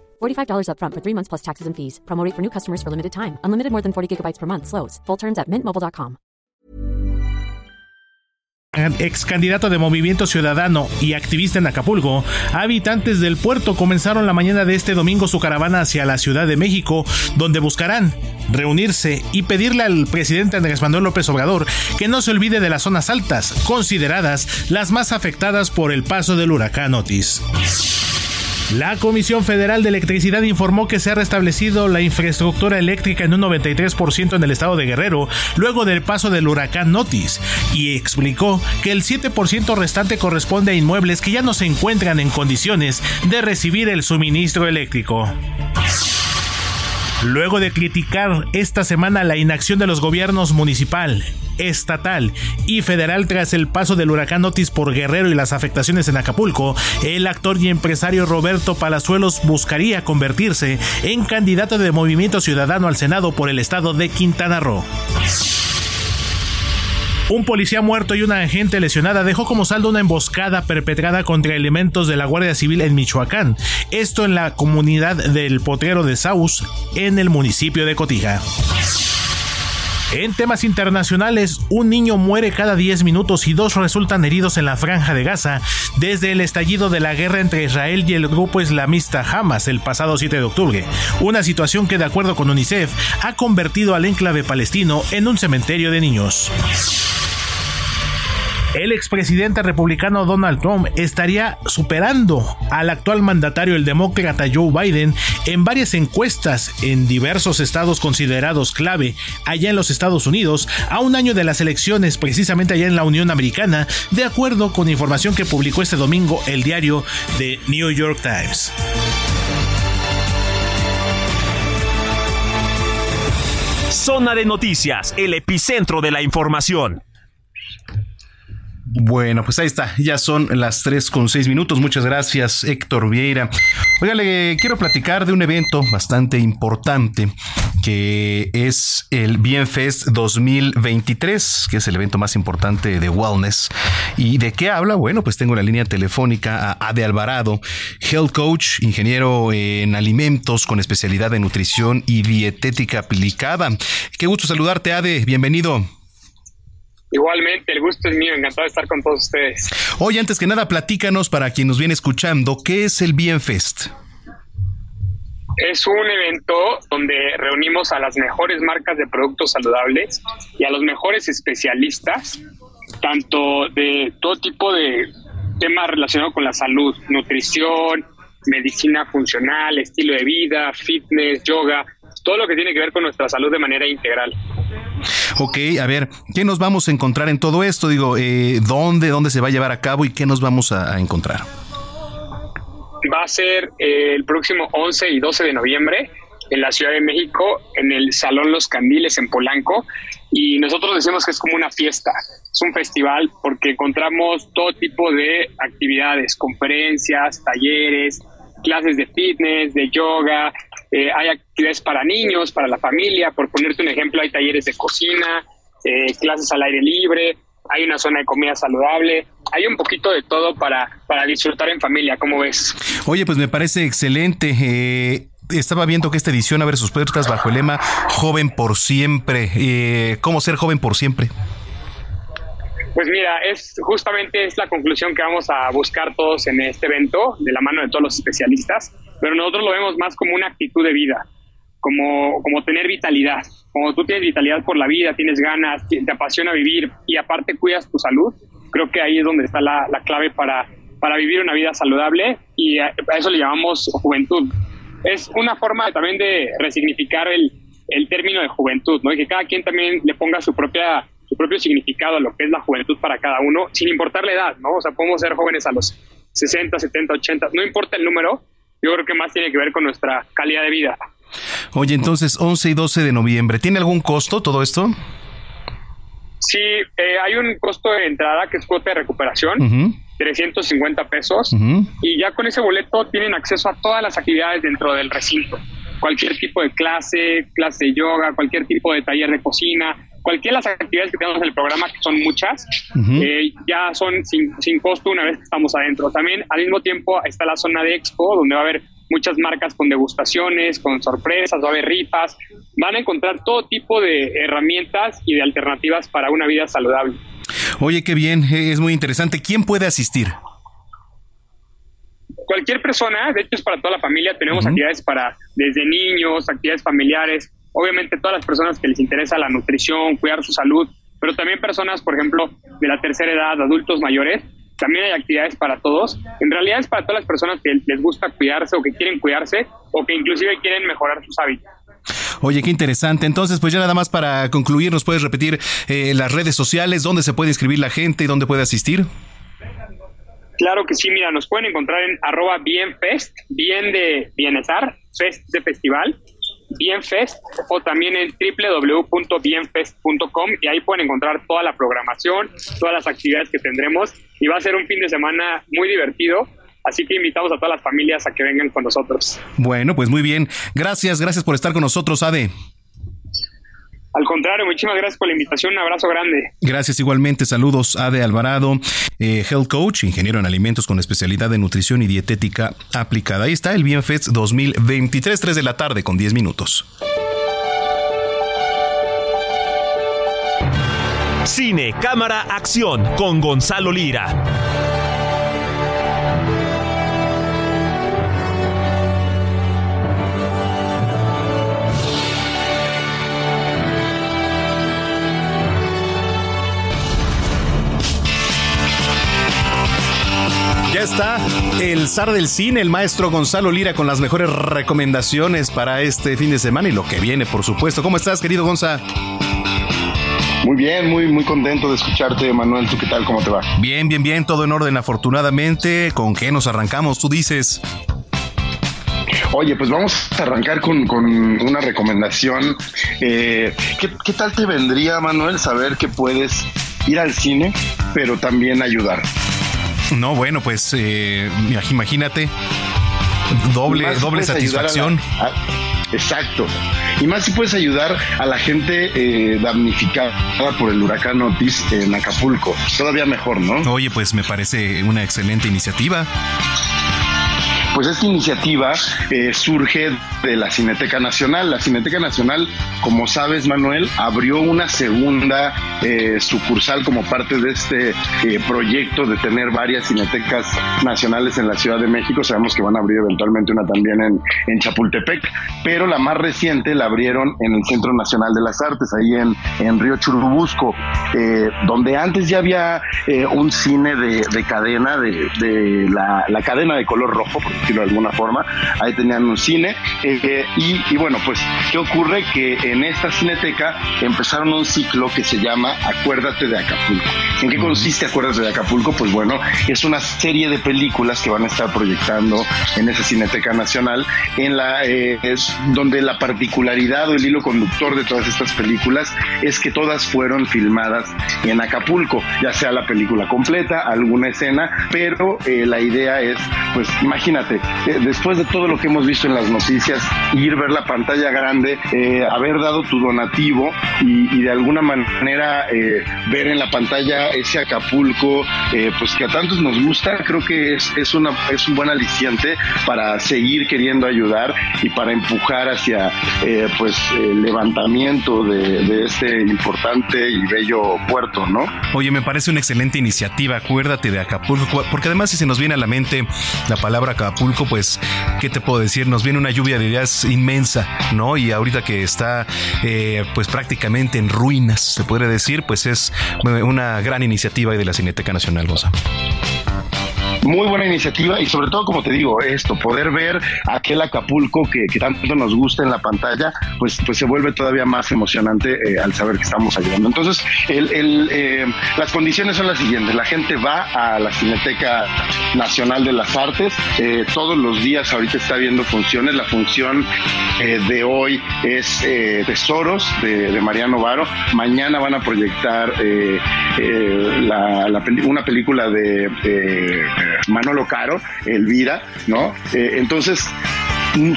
$45 upfront for three months plus taxes and fees. Promo rate for new customers for limited time. Unlimited more than 40 gigabytes per month. Slows. Full terms at mintmobile.com. ex candidato de Movimiento Ciudadano y activista en Acapulco, habitantes del puerto comenzaron la mañana de este domingo su caravana hacia la Ciudad de México, donde buscarán reunirse y pedirle al presidente Andrés Manuel López Obrador que no se olvide de las zonas altas, consideradas las más afectadas por el paso del huracán Otis. La Comisión Federal de Electricidad informó que se ha restablecido la infraestructura eléctrica en un 93% en el estado de Guerrero luego del paso del huracán Otis y explicó que el 7% restante corresponde a inmuebles que ya no se encuentran en condiciones de recibir el suministro eléctrico. Luego de criticar esta semana la inacción de los gobiernos municipal, estatal y federal tras el paso del huracán Otis por Guerrero y las afectaciones en Acapulco, el actor y empresario Roberto Palazuelos buscaría convertirse en candidato de Movimiento Ciudadano al Senado por el estado de Quintana Roo. Un policía muerto y una agente lesionada dejó como saldo una emboscada perpetrada contra elementos de la Guardia Civil en Michoacán, esto en la comunidad del Potrero de Saus, en el municipio de Cotija. En temas internacionales, un niño muere cada 10 minutos y dos resultan heridos en la franja de Gaza desde el estallido de la guerra entre Israel y el grupo islamista Hamas el pasado 7 de octubre, una situación que de acuerdo con UNICEF ha convertido al enclave palestino en un cementerio de niños. El expresidente republicano Donald Trump estaría superando al actual mandatario, el demócrata Joe Biden, en varias encuestas en diversos estados considerados clave allá en los Estados Unidos, a un año de las elecciones, precisamente allá en la Unión Americana, de acuerdo con información que publicó este domingo el diario The New York Times. Zona de noticias, el epicentro de la información. Bueno, pues ahí está, ya son las 3 con 6 minutos. Muchas gracias, Héctor Vieira. Oiga, le quiero platicar de un evento bastante importante que es el Bienfest 2023, que es el evento más importante de wellness. ¿Y de qué habla? Bueno, pues tengo la línea telefónica a Ade Alvarado, health coach, ingeniero en alimentos con especialidad en nutrición y dietética aplicada. Qué gusto saludarte, Ade. Bienvenido. Igualmente, el gusto es mío, encantado de estar con todos ustedes. Oye, antes que nada, platícanos para quien nos viene escuchando, ¿qué es el Bienfest? Es un evento donde reunimos a las mejores marcas de productos saludables y a los mejores especialistas, tanto de todo tipo de temas relacionados con la salud, nutrición, medicina funcional, estilo de vida, fitness, yoga, todo lo que tiene que ver con nuestra salud de manera integral. Ok, a ver, ¿qué nos vamos a encontrar en todo esto? Digo, eh, ¿dónde, ¿dónde se va a llevar a cabo y qué nos vamos a, encontrar? va a ser eh, el próximo 11 y 12 de noviembre en la Ciudad de México, en el Salón Los Candiles en Polanco. Y nosotros decimos que es como una fiesta, es un festival porque encontramos todo tipo de actividades, conferencias, talleres, clases de fitness, de yoga, eh, hay actividades para niños, para la familia, por ponerte un ejemplo, hay talleres de cocina, eh, clases al aire libre, hay una zona de comida saludable, hay un poquito de todo para, para disfrutar en familia, ¿cómo ves? Oye, pues me parece excelente. Eh, estaba viendo que esta edición abre sus puertas bajo el lema Joven por siempre. Eh, ¿Cómo ser joven por siempre? Pues mira, es justamente es la conclusión que vamos a buscar todos en este evento, de la mano de todos los especialistas, pero nosotros lo vemos más como una actitud de vida, como, como tener vitalidad. Como tú tienes vitalidad por la vida, tienes ganas, te apasiona vivir y aparte cuidas tu salud, creo que ahí es donde está la, la clave para, para vivir una vida saludable y a, eso le llamamos juventud. Es una forma también de resignificar el, el término de juventud, ¿no? Y que cada quien también le ponga su propia su propio significado a lo que es la juventud para cada uno, sin importar la edad, ¿no? O sea, podemos ser jóvenes a los 60, 70, 80, no importa el número, yo creo que más tiene que ver con nuestra calidad de vida. Oye, entonces 11 y 12 de noviembre, ¿tiene algún costo todo esto? Sí, eh, hay un costo de entrada que es cuota de recuperación, 350 pesos, y ya con ese boleto tienen acceso a todas las actividades dentro del recinto. Cualquier tipo de clase, clase de yoga, cualquier tipo de taller de cocina, cualquiera de las actividades que tenemos en el programa, que son muchas, eh, ya son sin, sin costo una vez que estamos adentro. También al mismo tiempo está la zona de expo, donde va a haber muchas marcas con degustaciones, con sorpresas, va a haber rifas, van a encontrar todo tipo de herramientas y de alternativas para una vida saludable. Oye, qué bien, es muy interesante. ¿Quién puede asistir? Cualquier persona, de hecho es para toda la familia, tenemos actividades para desde niños, actividades familiares, obviamente todas las personas que les interesa la nutrición, cuidar su salud, pero también personas, por ejemplo, de la tercera edad, adultos mayores, también hay actividades para todos. En realidad es para todas las personas que les gusta cuidarse o que quieren cuidarse o que inclusive quieren mejorar sus hábitos. Oye, qué interesante. Entonces, pues ya nada más para concluir, ¿nos puedes repetir eh, las redes sociales, dónde se puede inscribir la gente y dónde puede asistir? Claro que sí, mira, nos pueden encontrar en arroba bienfest, bien de bienestar, fest de festival, Bienfest o también en www.bienfest.com y ahí pueden encontrar toda la programación, todas las actividades que tendremos y va a ser un fin de semana muy divertido. Así que invitamos a todas las familias a que vengan con nosotros. Bueno, pues muy bien. Gracias, gracias por estar con nosotros, Ade. Al contrario, muchísimas gracias por la invitación. Un abrazo grande. Gracias igualmente. Saludos, Ade Alvarado, eh, Health Coach, ingeniero en alimentos con especialidad en nutrición y dietética aplicada. Ahí está el Bienfest 2023, 3 de la tarde con 10 minutos. Cine, cámara, acción con Gonzalo Lira. Ya está el zar del cine, el maestro Gonzalo Lira, con las mejores recomendaciones para este fin de semana y lo que viene, por supuesto. ¿Cómo estás, querido Gonza? Muy bien, muy, muy contento de escucharte, Manuel. ¿Tú qué tal? ¿Cómo te va? Bien, bien, bien, todo en orden, afortunadamente. ¿Con qué nos arrancamos? Tú dices. Oye, pues vamos a arrancar con, una recomendación. Eh, ¿qué, ¿Qué tal te vendría, Manuel, saber que puedes ir al cine, pero también ayudar? No, bueno, pues eh, imagínate, doble, doble satisfacción. exacto. Y más si puedes ayudar a la gente eh, damnificada por el huracán Otis en Acapulco. Todavía mejor, ¿no? Oye, pues me parece una excelente iniciativa. Pues esta iniciativa eh, surge de la Cineteca Nacional. La Cineteca Nacional, como sabes, Manuel, abrió una segunda eh, sucursal como parte de este eh, proyecto de tener varias cinetecas nacionales en la Ciudad de México. Sabemos que van a abrir eventualmente una también en, en Chapultepec, pero la más reciente la abrieron en el Centro Nacional de las Artes, ahí en, en Río Churubusco, donde antes ya había un cine de, cadena, de, la, la cadena de color rojo, porque decirlo de alguna forma. Ahí tenían un cine. Eh, y, y, bueno, pues, ¿qué ocurre? Que en esta cineteca empezaron un ciclo que se llama Acuérdate de Acapulco. ¿En qué consiste Acuérdate de Acapulco? Pues bueno, es una serie de películas que van a estar proyectando en esa Cineteca Nacional, en la, eh, es donde la particularidad o el hilo conductor de todas estas películas es que todas fueron filmadas en Acapulco, ya sea la película completa, alguna escena, pero eh, la idea es, pues imagínate, eh, después de todo lo que hemos visto en las noticias, ir ver la pantalla grande, haber dado tu donativo y, de alguna manera ver en la pantalla ese Acapulco, pues que a tantos nos gusta, creo que es, es, una, es un buen aliciente para seguir queriendo ayudar y para empujar hacia eh, pues el levantamiento de, este importante y bello puerto, ¿no? Oye, me parece una excelente iniciativa, acuérdate de Acapulco, porque además si se nos viene a la mente la palabra Pues, ¿qué te puedo decir? Nos viene una lluvia de ideas inmensa, ¿no? Y ahorita que está eh, pues prácticamente en ruinas, se puede decir, pues es una gran iniciativa de la Cineteca Nacional, Rosa. Muy buena iniciativa y sobre todo, como te digo, esto, poder ver aquel Acapulco que, tanto nos gusta en la pantalla, pues, pues se vuelve todavía más emocionante eh, al saber que estamos ayudando. Entonces, el, eh, las condiciones son las siguientes. La gente va a la Cineteca Nacional de las Artes. Eh, todos los días ahorita está viendo funciones. La función de hoy es Tesoros de, Mariano Varo. Mañana van a proyectar una película de Manolo Caro, Elvira, ¿no? Eh, entonces,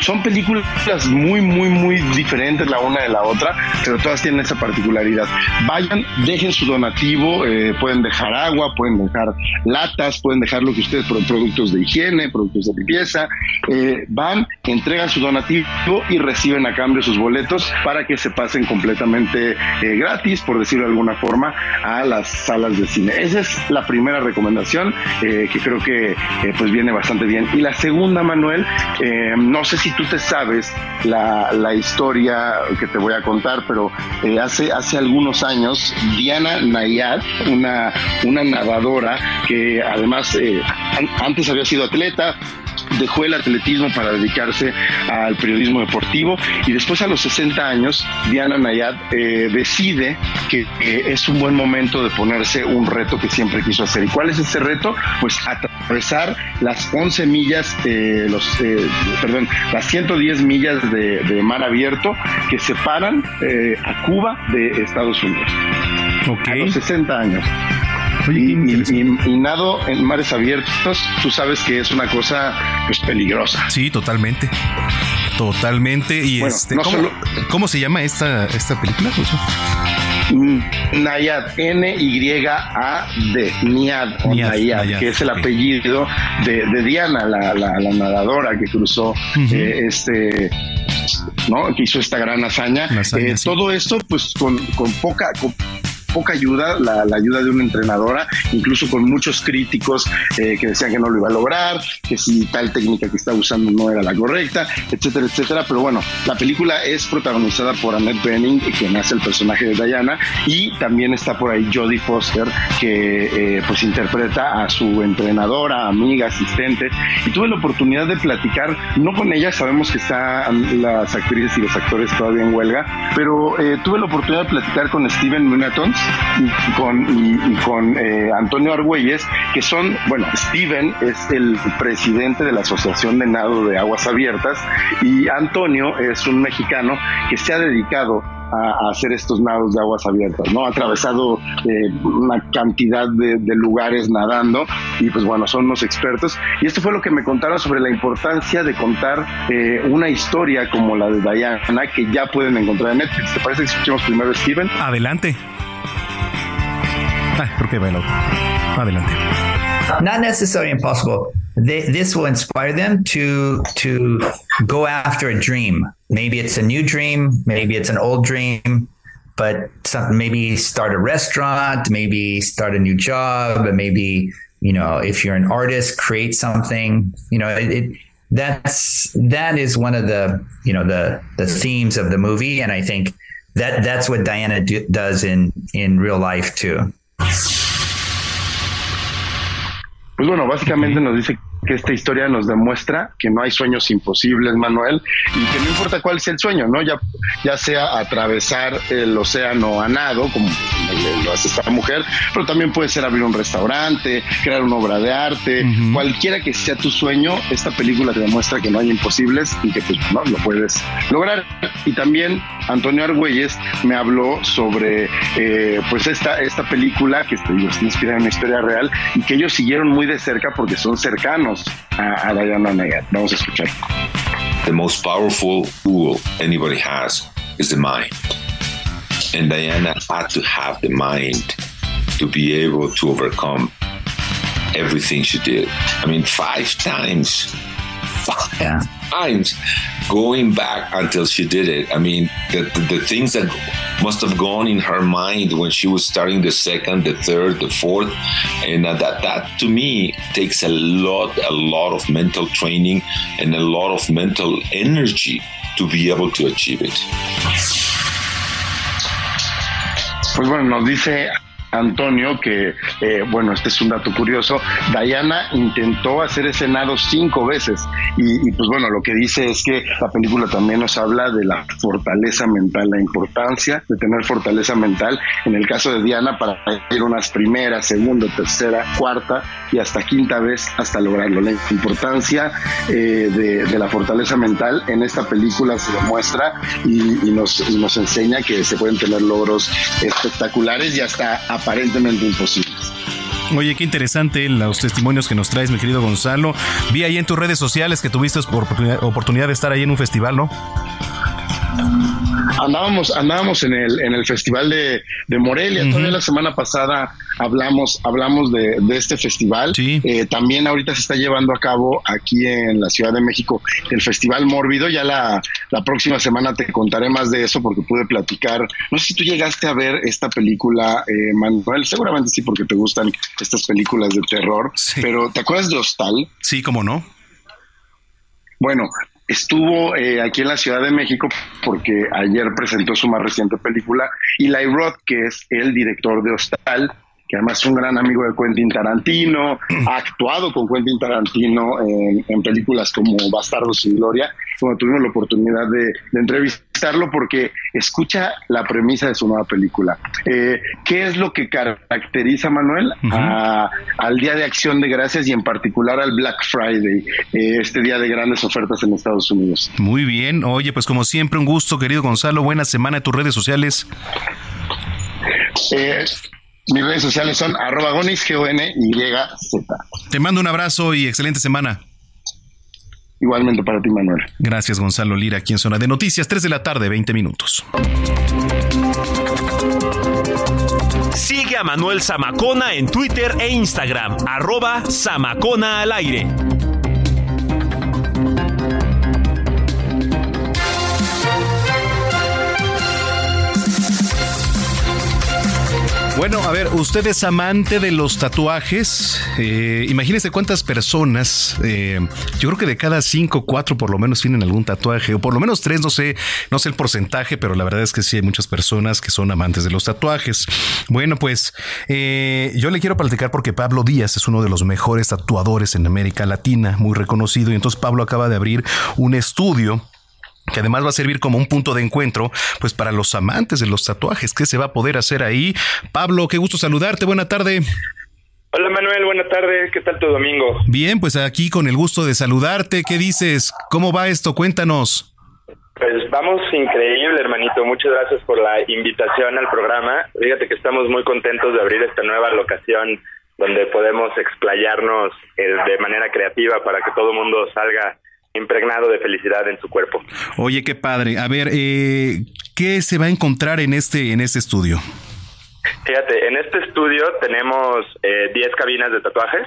son películas muy, muy, muy diferentes la una de la otra, pero todas tienen esa particularidad. Vayan, dejen su donativo, eh, pueden dejar agua, pueden dejar latas, pueden dejar lo que ustedes, productos de higiene, productos de limpieza. Eh, van, entregan su donativo y reciben a cambio sus boletos para que se pasen completamente eh, gratis, por decirlo de alguna forma, a las salas de cine. Esa es la primera recomendación que creo que pues viene bastante bien. Y la segunda, Manuel, no sé si tú te sabes la, la historia que te voy a contar, pero eh, hace, hace algunos años Diana Nayad, una, una nadadora que además eh, antes había sido atleta, dejó el atletismo para dedicarse al periodismo deportivo y después a los 60 años Diana Nayad eh, decide que es un buen momento de ponerse un reto que siempre quiso hacer. ¿Y cuál es ese reto? Pues atravesar las 11 millas, eh, los, eh, perdón, las 110 millas de, mar abierto que separan a Cuba de Estados Unidos. A los 60 años y, nado en mares abiertos, tú sabes que es una cosa pues peligrosa. Sí, totalmente. Totalmente. Y este, ¿cómo, se llama esta, esta película? Mm, Nayad, N-Y-A-D, Niad, Nayad, que es el apellido de, Diana, la, la, nadadora que cruzó eh, este, ¿no? Que hizo esta gran hazaña. Eh, todo esto, pues, con, con poca, poca ayuda, la, ayuda de una entrenadora, incluso con muchos críticos eh, que decían que no lo iba a lograr, que si tal técnica que estaba usando no era la correcta, etcétera, etcétera. Pero bueno, la película es protagonizada por Annette Bening, quien hace el personaje de Diana, y también está por ahí Jodie Foster, que eh, pues interpreta a su entrenadora, amiga, asistente. Y tuve la oportunidad de platicar, no con ella, sabemos que están las actrices y los actores todavía en huelga, pero eh, tuve la oportunidad de platicar con Steven Munatons, y con, y, con eh, Antonio Argüelles, que son, bueno, Steven es el presidente de la Asociación de Nado de Aguas Abiertas y Antonio es un mexicano que se ha dedicado a, hacer estos nados de aguas abiertas, ¿no? Ha atravesado eh, una cantidad de, lugares nadando y pues bueno, son unos expertos. Y esto fue lo que me contaron sobre la importancia de contar eh, una historia como la de Diana que ya pueden encontrar en Netflix. ¿Te parece que escuchemos primero a Steven? Adelante. Ah, ¿por qué Adelante. Not necessarily impossible. They, this will inspire them to to go after a dream. Maybe it's a new dream. Maybe it's an old dream. But some, maybe start a restaurant. Maybe start a new job. and Maybe you know if you're an artist, create something. You know it, it that's that is one of the you know the the themes of the movie, and I think that that's what Diana do, does in in real life too. Pues bueno, básicamente nos dice que esta historia nos demuestra que no hay sueños imposibles, Manuel, y que no importa cuál sea el sueño, ¿no? Ya, ya sea atravesar el océano a nado, como lo hace esta mujer, pero también puede ser abrir un restaurante, crear una obra de arte, cualquiera que sea tu sueño, esta película te demuestra que no hay imposibles y que pues, no lo puedes lograr. Y también Antonio Argüelles me habló sobre eh, pues esta, esta película que está inspirada en una historia real y que ellos siguieron muy de cerca porque son cercanos a, a. Vamos a escuchar. The most powerful tool anybody has is the mind. And Diana had to have the mind to be able to overcome everything she did. I mean, five times. Five yeah. times going back until she did it. I mean, the, the, the, things that must have gone in her mind when she was starting the second, the third, the fourth, and that that to me takes a lot, a lot of mental training and a lot of mental energy to be able to achieve it. Pues bueno, nos dice Antonio, que, eh, bueno, este es un dato curioso, Diana intentó hacer ese nado cinco veces y, pues bueno, lo que dice es que la película también nos habla de la fortaleza mental, la importancia de tener fortaleza mental, en el caso de Diana, para ir unas primeras, segunda, tercera, cuarta y hasta quinta vez hasta lograrlo. La importancia eh, de, la fortaleza mental en esta película se demuestra y, nos, nos enseña que se pueden tener logros espectaculares y hasta aparentemente imposibles. Oye, qué interesante los testimonios que nos traes, mi querido Gonzalo. Vi ahí en tus redes sociales que tuviste oportunidad de estar ahí en un festival, ¿no? Andábamos, andábamos en el, en el festival de, Morelia. Todavía la semana pasada hablamos, hablamos de, este festival. Eh, también ahorita se está llevando a cabo aquí en la Ciudad de México el Festival Mórbido. Ya la, próxima semana te contaré más de eso porque pude platicar. No sé si tú llegaste a ver esta película, eh, Manuel. Seguramente sí, porque te gustan estas películas de terror. Pero ¿te acuerdas de Hostal? Sí, cómo no. Bueno, estuvo eh, aquí en la Ciudad de México porque ayer presentó su más reciente película, Eli Roth, que es el director de Hostal, que además es un gran amigo de Quentin Tarantino, ha actuado con Quentin Tarantino en, películas como Bastardos sin Gloria, como tuvimos la oportunidad de, porque escucha la premisa de su nueva película. Eh, ¿Qué es lo que caracteriza, Manuel, al Día de Acción de Gracias y en particular al Black Friday, eh, este día de grandes ofertas en Estados Unidos? Muy bien, oye, pues como siempre un gusto, querido Gonzalo, buena semana en tus redes sociales. Eh, mis redes sociales son arroba gonis, g o n y z Te mando un abrazo y excelente semana. Igualmente para ti, Manuel. Gracias, Gonzalo Lira, aquí en Zona de Noticias, 3 de la tarde, 20 minutos. Sigue a Manuel Zamacona en Twitter e Instagram, arroba Zamacona al aire. Bueno, a ver, usted es amante de los tatuajes. Eh, imagínese cuántas personas, eh, yo creo que de cada cinco, cuatro por lo menos tienen algún tatuaje, o por lo menos tres, no sé, no sé el porcentaje, pero la verdad es que sí hay muchas personas que son amantes de los tatuajes. Bueno, pues eh, yo le quiero platicar porque Pablo Díaz es uno de los mejores tatuadores en América Latina, muy reconocido, y entonces Pablo acaba de abrir un estudio que además va a servir como un punto de encuentro, pues para los amantes de los tatuajes, ¿qué se va a poder hacer ahí? Pablo, qué gusto saludarte, buena tarde. Hola Manuel, buena tarde, ¿qué tal tu domingo? Bien, pues aquí con el gusto de saludarte, ¿qué dices? ¿Cómo va esto? Cuéntanos. Pues vamos increíble, hermanito. Muchas gracias por la invitación al programa. Fíjate que estamos muy contentos de abrir esta nueva locación donde podemos explayarnos eh, de manera creativa para que todo el mundo salga impregnado de felicidad en su cuerpo. Oye, qué padre. A ver, eh, ¿qué se va a encontrar en este, en este estudio? Fíjate, en este estudio tenemos 10 eh, cabinas de tatuajes,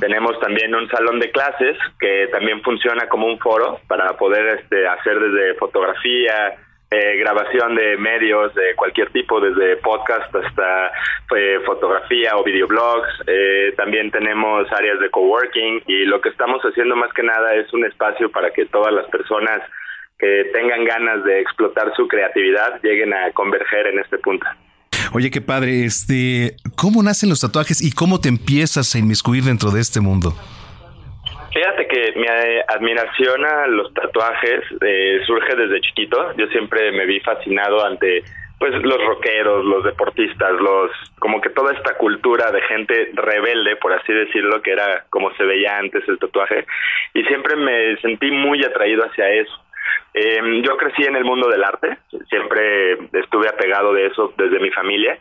tenemos también un salón de clases que también funciona como un foro para poder este, hacer desde fotografía, eh, grabación de medios de cualquier tipo, desde podcast hasta eh, fotografía o videoblogs. Eh, también tenemos áreas de coworking y lo que estamos haciendo más que nada es un espacio para que todas las personas que tengan ganas de explotar su creatividad lleguen a converger en este punto. Oye, qué padre, este, ¿cómo nacen los tatuajes y cómo te empiezas a inmiscuir dentro de este mundo? Sí, que mi admiración a los tatuajes eh, surge desde chiquito. Yo siempre me vi fascinado ante pues los rockeros, los deportistas, los como que toda esta cultura de gente rebelde, por así decirlo, que era como se veía antes el tatuaje, y siempre me sentí muy atraído hacia eso. Eh, yo crecí en el mundo del arte, siempre estuve apegado de eso desde mi familia,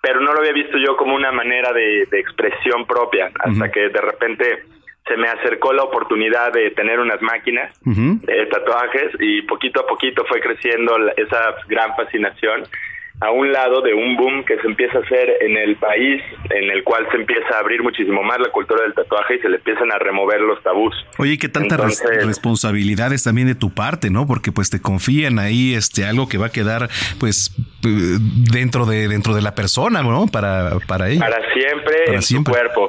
pero no lo había visto yo como una manera de, expresión propia, hasta que de repente se me acercó la oportunidad de tener unas máquinas de tatuajes y poquito a poquito fue creciendo esa gran fascinación a un lado de un boom que se empieza a hacer en el país, en el cual se empieza a abrir muchísimo más la cultura del tatuaje y se le empiezan a remover los tabús. Oye, qué tantas responsabilidades también de tu parte, ¿no? Porque pues te confían ahí este algo que va a quedar pues eh, dentro de dentro de la persona, ¿no? Para para ella. Para siempre en su cuerpo.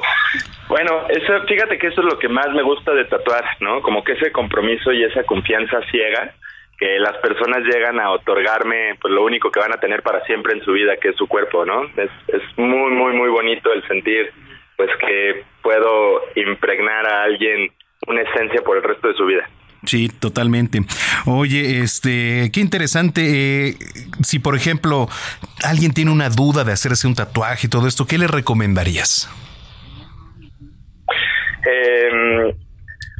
Bueno, eso, fíjate que eso es lo que más me gusta de tatuar, ¿no? Como que ese compromiso y esa confianza ciega que las personas llegan a otorgarme pues lo único que van a tener para siempre en su vida que es su cuerpo no es, muy muy muy bonito el sentir pues que puedo impregnar a alguien una esencia por el resto de su vida Sí, totalmente. Oye, este, qué interesante. Eh, si, por ejemplo, alguien tiene una duda de hacerse un tatuaje y todo esto, ¿qué le recomendarías? Eh,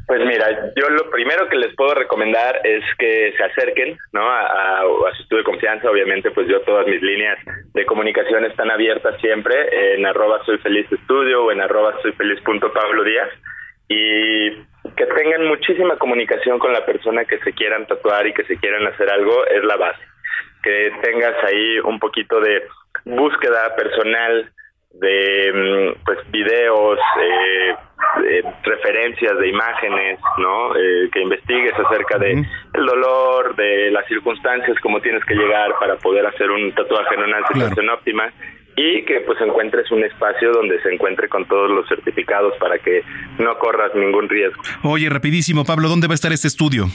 pues mira, yo lo primero que les puedo recomendar es que se acerquen, ¿no? A, su estudio de confianza, obviamente, pues yo todas mis líneas de comunicación están abiertas siempre en arroba soy feliz estudio o en arroba soy feliz punto Pablo Díaz y que tengan muchísima comunicación con la persona que se quieran tatuar y que se quieran hacer algo es la base. Que tengas ahí un poquito de búsqueda personal, de mm, pues videos, eh, referencias de imágenes, ¿no? Eh, que investigues acerca de el dolor, de las circunstancias, cómo tienes que llegar para poder hacer un tatuaje en una situación óptima y que pues encuentres un espacio donde se encuentre con todos los certificados para que no corras ningún riesgo. Oye, rapidísimo, Pablo, ¿dónde va a estar este estudio?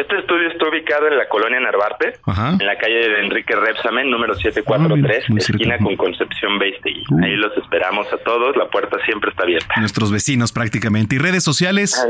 Este estudio está ubicado en la colonia Narvarte, en la calle de Enrique Repsamen, número 743, ah, esquina con Concepción Beistegui. Ahí los esperamos a todos, la puerta siempre está abierta. Nuestros vecinos prácticamente. ¿Y redes sociales?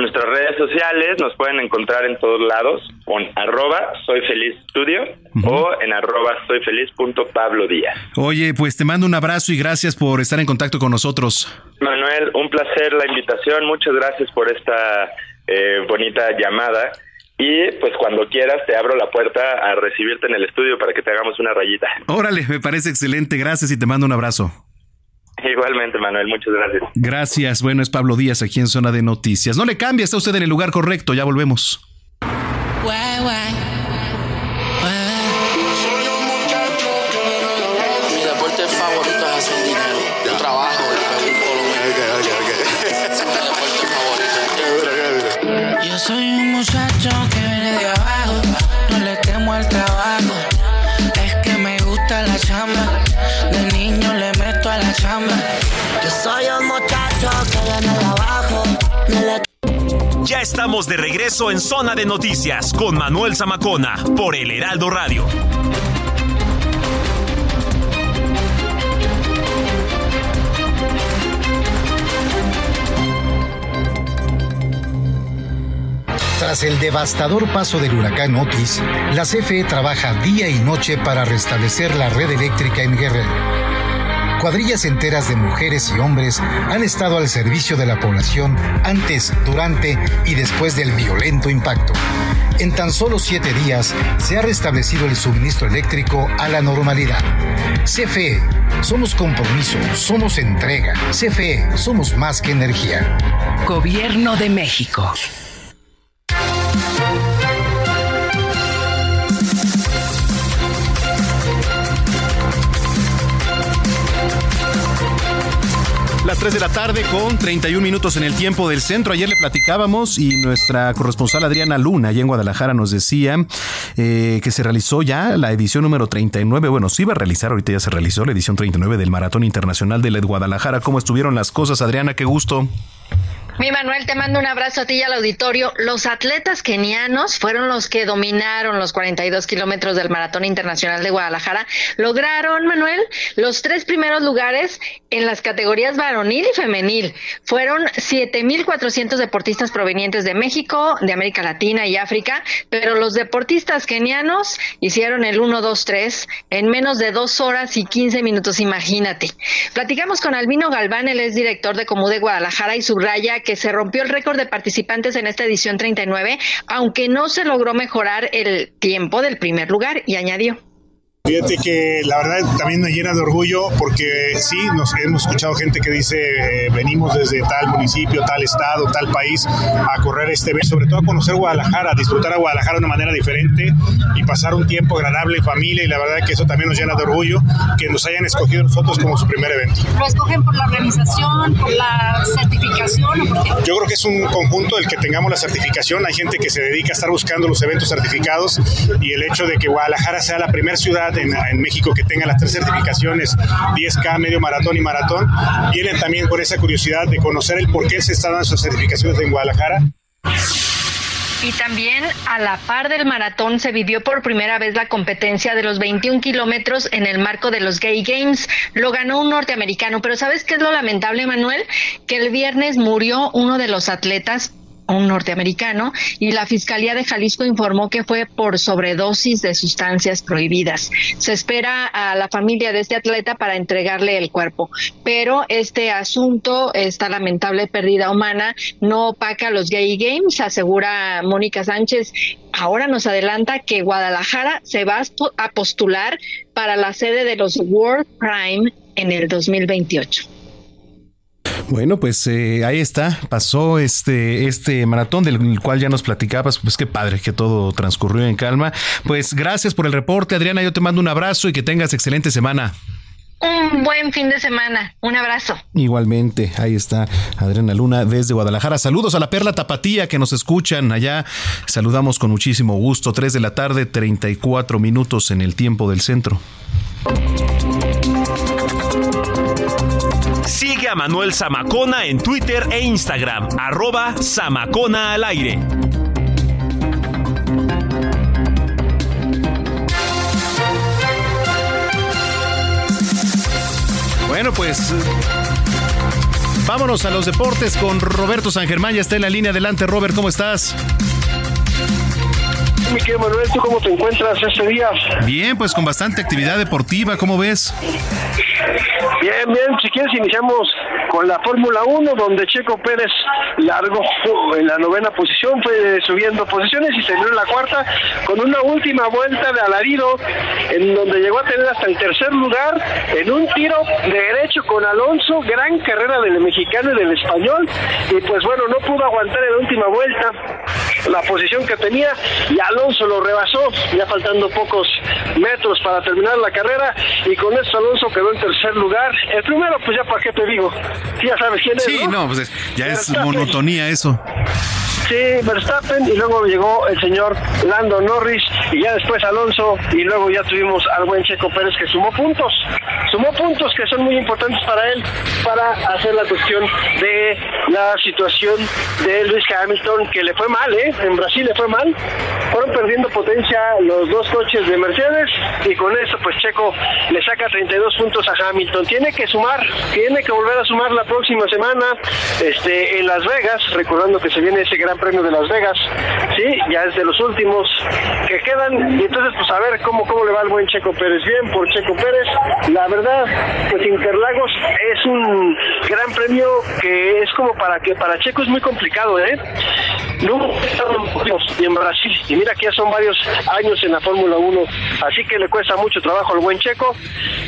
Nuestras redes sociales nos pueden encontrar en todos lados con arroba soy feliz estudio o en arroba soy feliz punto Pablo Díaz. Oye, pues te mando un abrazo y gracias por estar en contacto con nosotros. Manuel, un placer la invitación. Muchas gracias por esta eh, bonita llamada. Y pues cuando quieras te abro la puerta a recibirte en el estudio para que te hagamos una rayita. Órale, me parece excelente. Gracias y te mando un abrazo. Igualmente, Manuel, muchas gracias. Gracias. Bueno, es Pablo Díaz aquí en Zona de Noticias. No le cambie, está usted en el lugar correcto. Ya volvemos. Soy un muchacho que viene de abajo, no le ya estamos de regreso en Zona de Noticias con Manuel Zamacona por El Heraldo Radio. Tras el devastador paso del huracán Otis, la CFE trabaja día y noche para restablecer la red eléctrica en Guerrero. Cuadrillas enteras de mujeres y hombres han estado al servicio de la población antes, durante y después del violento impacto. En tan solo siete días se ha restablecido el suministro eléctrico a la normalidad. CFE, somos compromiso, somos entrega. CFE, somos más que energía. Gobierno de México. Las 3 de la tarde con 31 minutos en el tiempo del centro. Ayer le platicábamos y nuestra corresponsal Adriana Luna, allá en Guadalajara, nos decía eh, que se realizó ya la edición número 39. Bueno, se iba a realizar, ahorita ya se realizó la edición 39 del Maratón Internacional de Guadalajara. ¿Cómo estuvieron las cosas, Adriana? Qué gusto. Mi Manuel, te mando un abrazo a ti y al auditorio. Los atletas kenianos fueron los que dominaron los 42 kilómetros del Maratón Internacional de Guadalajara. Lograron, Manuel, los tres primeros lugares en las categorías varonil y femenil. Fueron 7.400 deportistas provenientes de México, de América Latina y África, pero los deportistas kenianos hicieron el 1-2-3 en menos de dos horas y 15 minutos, imagínate. Platicamos con Albino Galván, él es director de Comú de Guadalajara y subraya que que se rompió el récord de participantes en esta edición 39, aunque no se logró mejorar el tiempo del primer lugar y añadió. Fíjate que la verdad también me llena de orgullo porque sí, nos hemos escuchado gente que dice eh, venimos desde tal municipio, tal estado, tal país a correr este evento, sobre todo a conocer Guadalajara, a disfrutar a Guadalajara de una manera diferente y pasar un tiempo agradable en familia y la verdad que eso también nos llena de orgullo que nos hayan escogido nosotros como su primer evento. ¿Lo escogen por la organización, por la certificación o por qué? Yo creo que es un conjunto el que tengamos la certificación, hay gente que se dedica a estar buscando los eventos certificados y el hecho de que Guadalajara sea la primera ciudad en, México que tenga las tres certificaciones, 10K, medio maratón y maratón, vienen también con esa curiosidad de conocer el por qué se están dando sus certificaciones en Guadalajara. Y también a la par del maratón se vivió por primera vez la competencia de los 21 kilómetros en el marco de los Gay Games. Lo ganó un norteamericano, pero ¿sabes qué es lo lamentable, Manuel? Que el viernes murió uno de los atletas un norteamericano, y la Fiscalía de Jalisco informó que fue por sobredosis de sustancias prohibidas. Se espera a la familia de este atleta para entregarle el cuerpo, pero este asunto, esta lamentable pérdida humana, no opaca los Gay Games, asegura Mónica Sánchez. Ahora nos adelanta que Guadalajara se va a postular para la sede de los World Prime en el 2028. Bueno, pues eh, ahí está, pasó este, este maratón del cual ya nos platicabas, pues qué padre que todo transcurrió en calma. Pues gracias por el reporte, Adriana, yo te mando un abrazo y que tengas excelente semana. Un buen fin de semana. Un abrazo. Igualmente, ahí está Adriana Luna desde Guadalajara. Saludos a la Perla Tapatía que nos escuchan allá. Saludamos con muchísimo gusto. 3 de la tarde, 34 minutos en el tiempo del centro. Sigue a Manuel Zamacona en Twitter e Instagram, arroba Zamacona al aire. Bueno, pues vámonos a los deportes con Roberto San Germán. Ya está en la línea. Adelante, Robert, ¿cómo estás? mi querido Manuel, ¿tú cómo te encuentras este día? Bien, pues con bastante actividad deportiva, ¿cómo ves? Bien, bien, si quieres iniciamos con la Fórmula 1, donde Checo Pérez largó en la novena posición, fue subiendo posiciones y terminó en la cuarta con una última vuelta de alarido, en donde llegó a tener hasta el tercer lugar en un tiro de derecho con Alonso, gran carrera del mexicano y del español, y pues bueno, no pudo aguantar en la última vuelta la posición que tenía y Alonso lo rebasó, ya faltando pocos metros para terminar la carrera y con esto Alonso quedó en tercer lugar. El primero, pues ya para qué te digo, ya sabes quién es. Sí, no, pues ya es monotonía eso. Sí, Verstappen y luego llegó el señor Lando Norris y ya después Alonso y luego ya tuvimos al buen Checo Pérez que sumó puntos, sumó puntos que son muy importantes para él para hacer la cuestión de la situación de Luis Hamilton que le fue mal, ¿eh? En Brasil le fue mal, fueron perdiendo potencia los dos coches de Mercedes y con eso pues Checo le saca 32 puntos a Hamilton, tiene que sumar, tiene que volver a sumar la próxima semana este en Las Vegas, recordando que se viene ese gran Premio de Las Vegas, sí, ya es de los últimos que quedan. Y entonces pues a ver cómo cómo le va al buen Checo Pérez, bien por Checo Pérez, la verdad pues Interlagos es un gran premio que es como para que para Checo es muy complicado, ¿eh? No en Brasil y mira que ya son varios años en la Fórmula 1, así que le cuesta mucho trabajo al buen Checo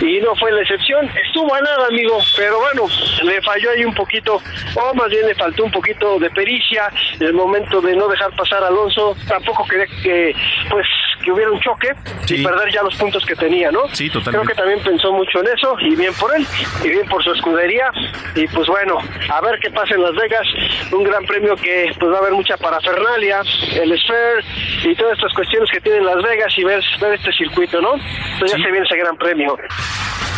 y no fue la excepción, estuvo a nada amigo, pero bueno, le falló ahí un poquito, o más bien le faltó un poquito de pericia, el momento de no dejar pasar a Alonso, tampoco quería que pues que hubiera un choque y perder ya los puntos que tenía, ¿no? Sí, totalmente. Creo que también pensó mucho en eso y bien por él y bien por su escudería y pues bueno, a ver qué pasa en Las Vegas, un gran premio que pues va a haber mucha parafernalia, el Sphere y todas estas cuestiones que tiene Las Vegas y ver, ver este circuito, ¿no? Entonces ya se viene ese gran premio.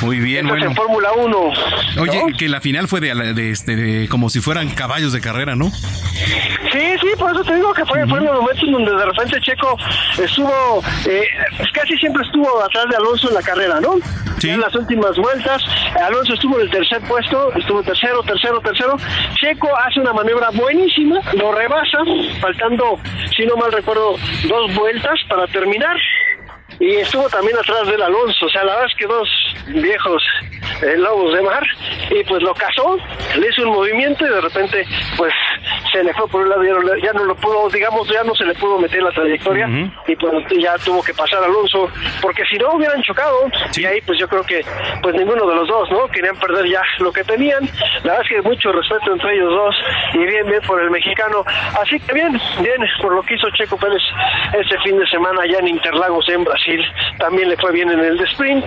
Muy bien, bueno. en Fórmula 1. Oye, que la final fue de, este, como si fueran caballos de carrera, ¿no? Sí, sí, por eso te digo que fue, fue en los momentos donde de repente Checo estuvo, eh, pues casi siempre estuvo atrás de Alonso en la carrera, ¿no? Sí. En las últimas vueltas, Alonso estuvo en el tercer puesto, estuvo tercero, tercero, tercero. Checo hace una maniobra buenísima, lo rebasa, faltando, si no mal recuerdo, dos vueltas para terminar y estuvo también atrás del Alonso, o sea, la verdad es que dos viejos eh, lobos de mar, y pues lo cazó, le hizo un movimiento y de repente pues se le fue por un lado, ya no, lo pudo, digamos, ya no se le pudo meter la trayectoria y pues ya tuvo que pasar Alonso, porque si no hubieran chocado, y ahí pues yo creo que pues ninguno de los dos, ¿no? Querían perder ya lo que tenían, la verdad es que mucho respeto entre ellos dos y bien, bien por el mexicano, así que bien, bien por lo que hizo Checo Pérez ese fin de semana allá en Interlagos en Brasil también le fue bien en el de sprint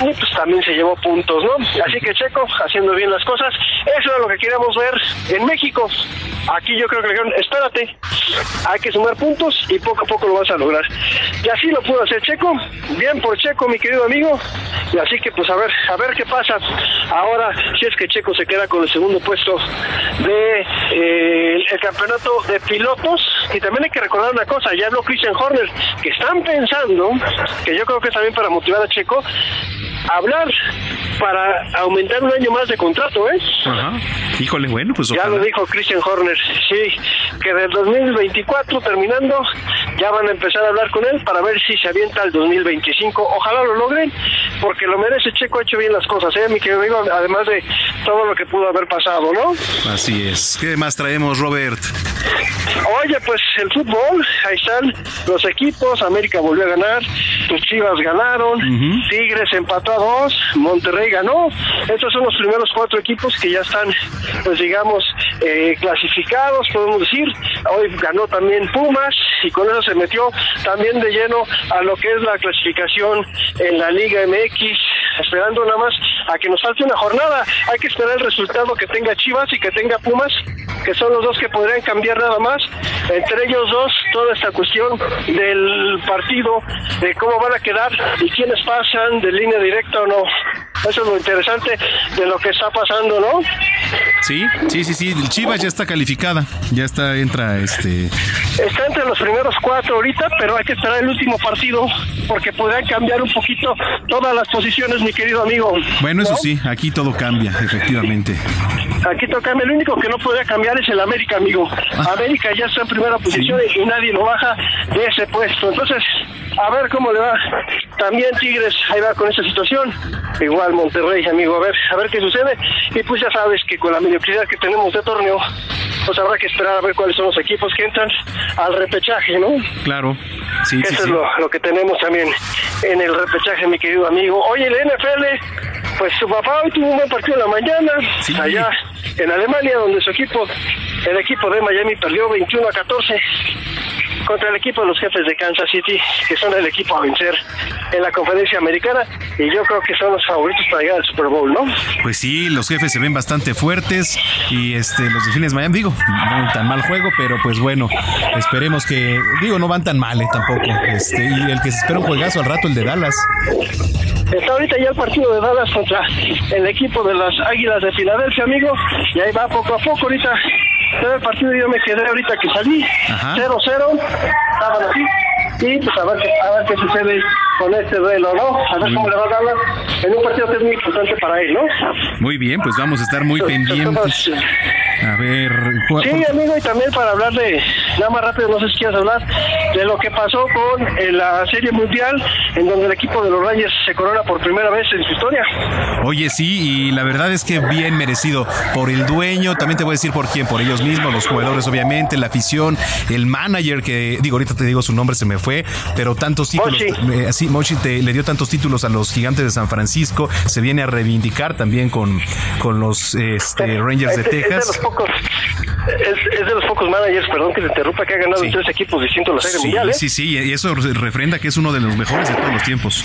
y pues también se llevó puntos, ¿no? Así que Checo haciendo bien las cosas, eso es lo que queríamos ver en México. Aquí yo creo que le dijeron, espérate, hay que sumar puntos y poco a poco lo vas a lograr. Y así lo pudo hacer Checo, bien por Checo, mi querido amigo, y así que pues a ver, a ver qué pasa ahora si es que Checo se queda con el segundo puesto de eh, el campeonato de pilotos y también hay que recordar una cosa, ya habló Christian Horner, que están pensando que yo creo que también para motivar a Checo, hablar para aumentar un año más de contrato, ¿eh? Ajá. Híjole, bueno, pues Ya lo dijo Christian Horner, sí, que del 2024 terminando ya van a empezar a hablar con él para ver si se avienta el 2025. Ojalá lo logren, porque lo merece Checo, ha hecho bien las cosas, ¿eh? Mi querido amigo, además de todo lo que pudo haber pasado, ¿no? Así es. ¿Qué más traemos, Robert? Oye, pues el fútbol, ahí están los equipos, América volvió a ganar, tus Chivas ganaron, Tigres empató a dos, Monterrey ganó. Estos son los primeros cuatro equipos que ya están, pues digamos, eh, clasificados, podemos decir. Hoy ganó también Pumas y con eso se metió también de lleno a lo que es la clasificación en la Liga MX, esperando nada más a que nos falte una jornada. Hay que esperar el resultado que tenga Chivas y que tenga Pumas, que son los dos que podrían cambiar nada más. Entre ellos dos, toda esta cuestión del partido, de cómo van a quedar y quiénes pasan de línea directa o no. Eso es lo interesante de lo que está pasando, ¿no? Sí, sí, sí, sí. Chivas ya está calificada. Ya está, entra este. Está entre los primeros cuatro ahorita, pero hay que esperar el último partido porque podrían cambiar un poquito todas las posiciones, mi querido amigo. Bueno, eso sí, aquí todo cambia, efectivamente. Aquí todo cambia. El único que no podría cambiar es el América, amigo. Ah. América ya está en primera posición y nadie lo baja de ese puesto. Entonces, a ver cómo le va. También Tigres ahí va con esa situación. Igual Monterrey, amigo, a ver, a ver qué sucede. Y pues ya sabes que con la mediocridad que tenemos de torneo, pues habrá que esperar a ver cuáles son los equipos que entran al repechaje, ¿no? Claro. Sí, Eso sí, es sí. Lo, lo que tenemos también en el repechaje, mi querido amigo. Oye, el NFL, pues su papá hoy tuvo un buen partido en la mañana, allá en Alemania, donde su equipo, el equipo de Miami, perdió 21 a 14 contra el equipo de los jefes de Kansas City, que son el equipo a vencer en la conferencia americana, y yo creo que son los favoritos para llegar al Super Bowl, ¿no? Pues sí, los jefes se ven bastante fuertes y este los delfines Miami, digo, no tan mal juego, pero pues bueno, esperemos que, digo, no van tan mal eh, tampoco. Este, y el que se espera un juegazo al rato, el de Dallas. Está ahorita ya el partido de Dallas contra el equipo de las Águilas de Filadelfia, amigo, y ahí va poco a poco ahorita. Todo el partido yo me quedé ahorita que salí, 0-0, estaban así, y pues a ver, qué- a ver qué sucede con este duelo, ¿no? A ver cómo le va a Dallas en un partido que es muy importante para él, ¿no? Muy bien, pues vamos a estar muy pendientes. A ver, Sí, amigo, y también para hablar de, nada más rápido, no sé si quieres hablar, de lo que pasó con eh, la Serie Mundial, en donde el equipo de los Reyes se corona por primera vez en su historia. Oye, sí, y la verdad es que bien merecido por el dueño, también te voy a decir por quién, por ellos mismos, los jugadores obviamente, la afición, el manager que, digo, ahorita te digo su nombre, se me fue, pero tantos títulos, eh, así, Mochi te, le dio tantos títulos a los gigantes de San Francisco, se viene a reivindicar también con, con los este, Rangers de Texas. Pocos, es, es de los pocos managers, perdón que te interrumpa, que ha ganado en tres equipos distintos la Serie Sí, Mundial, ¿eh? sí, sí, y eso re- refrenda que es uno de los mejores de todos los tiempos.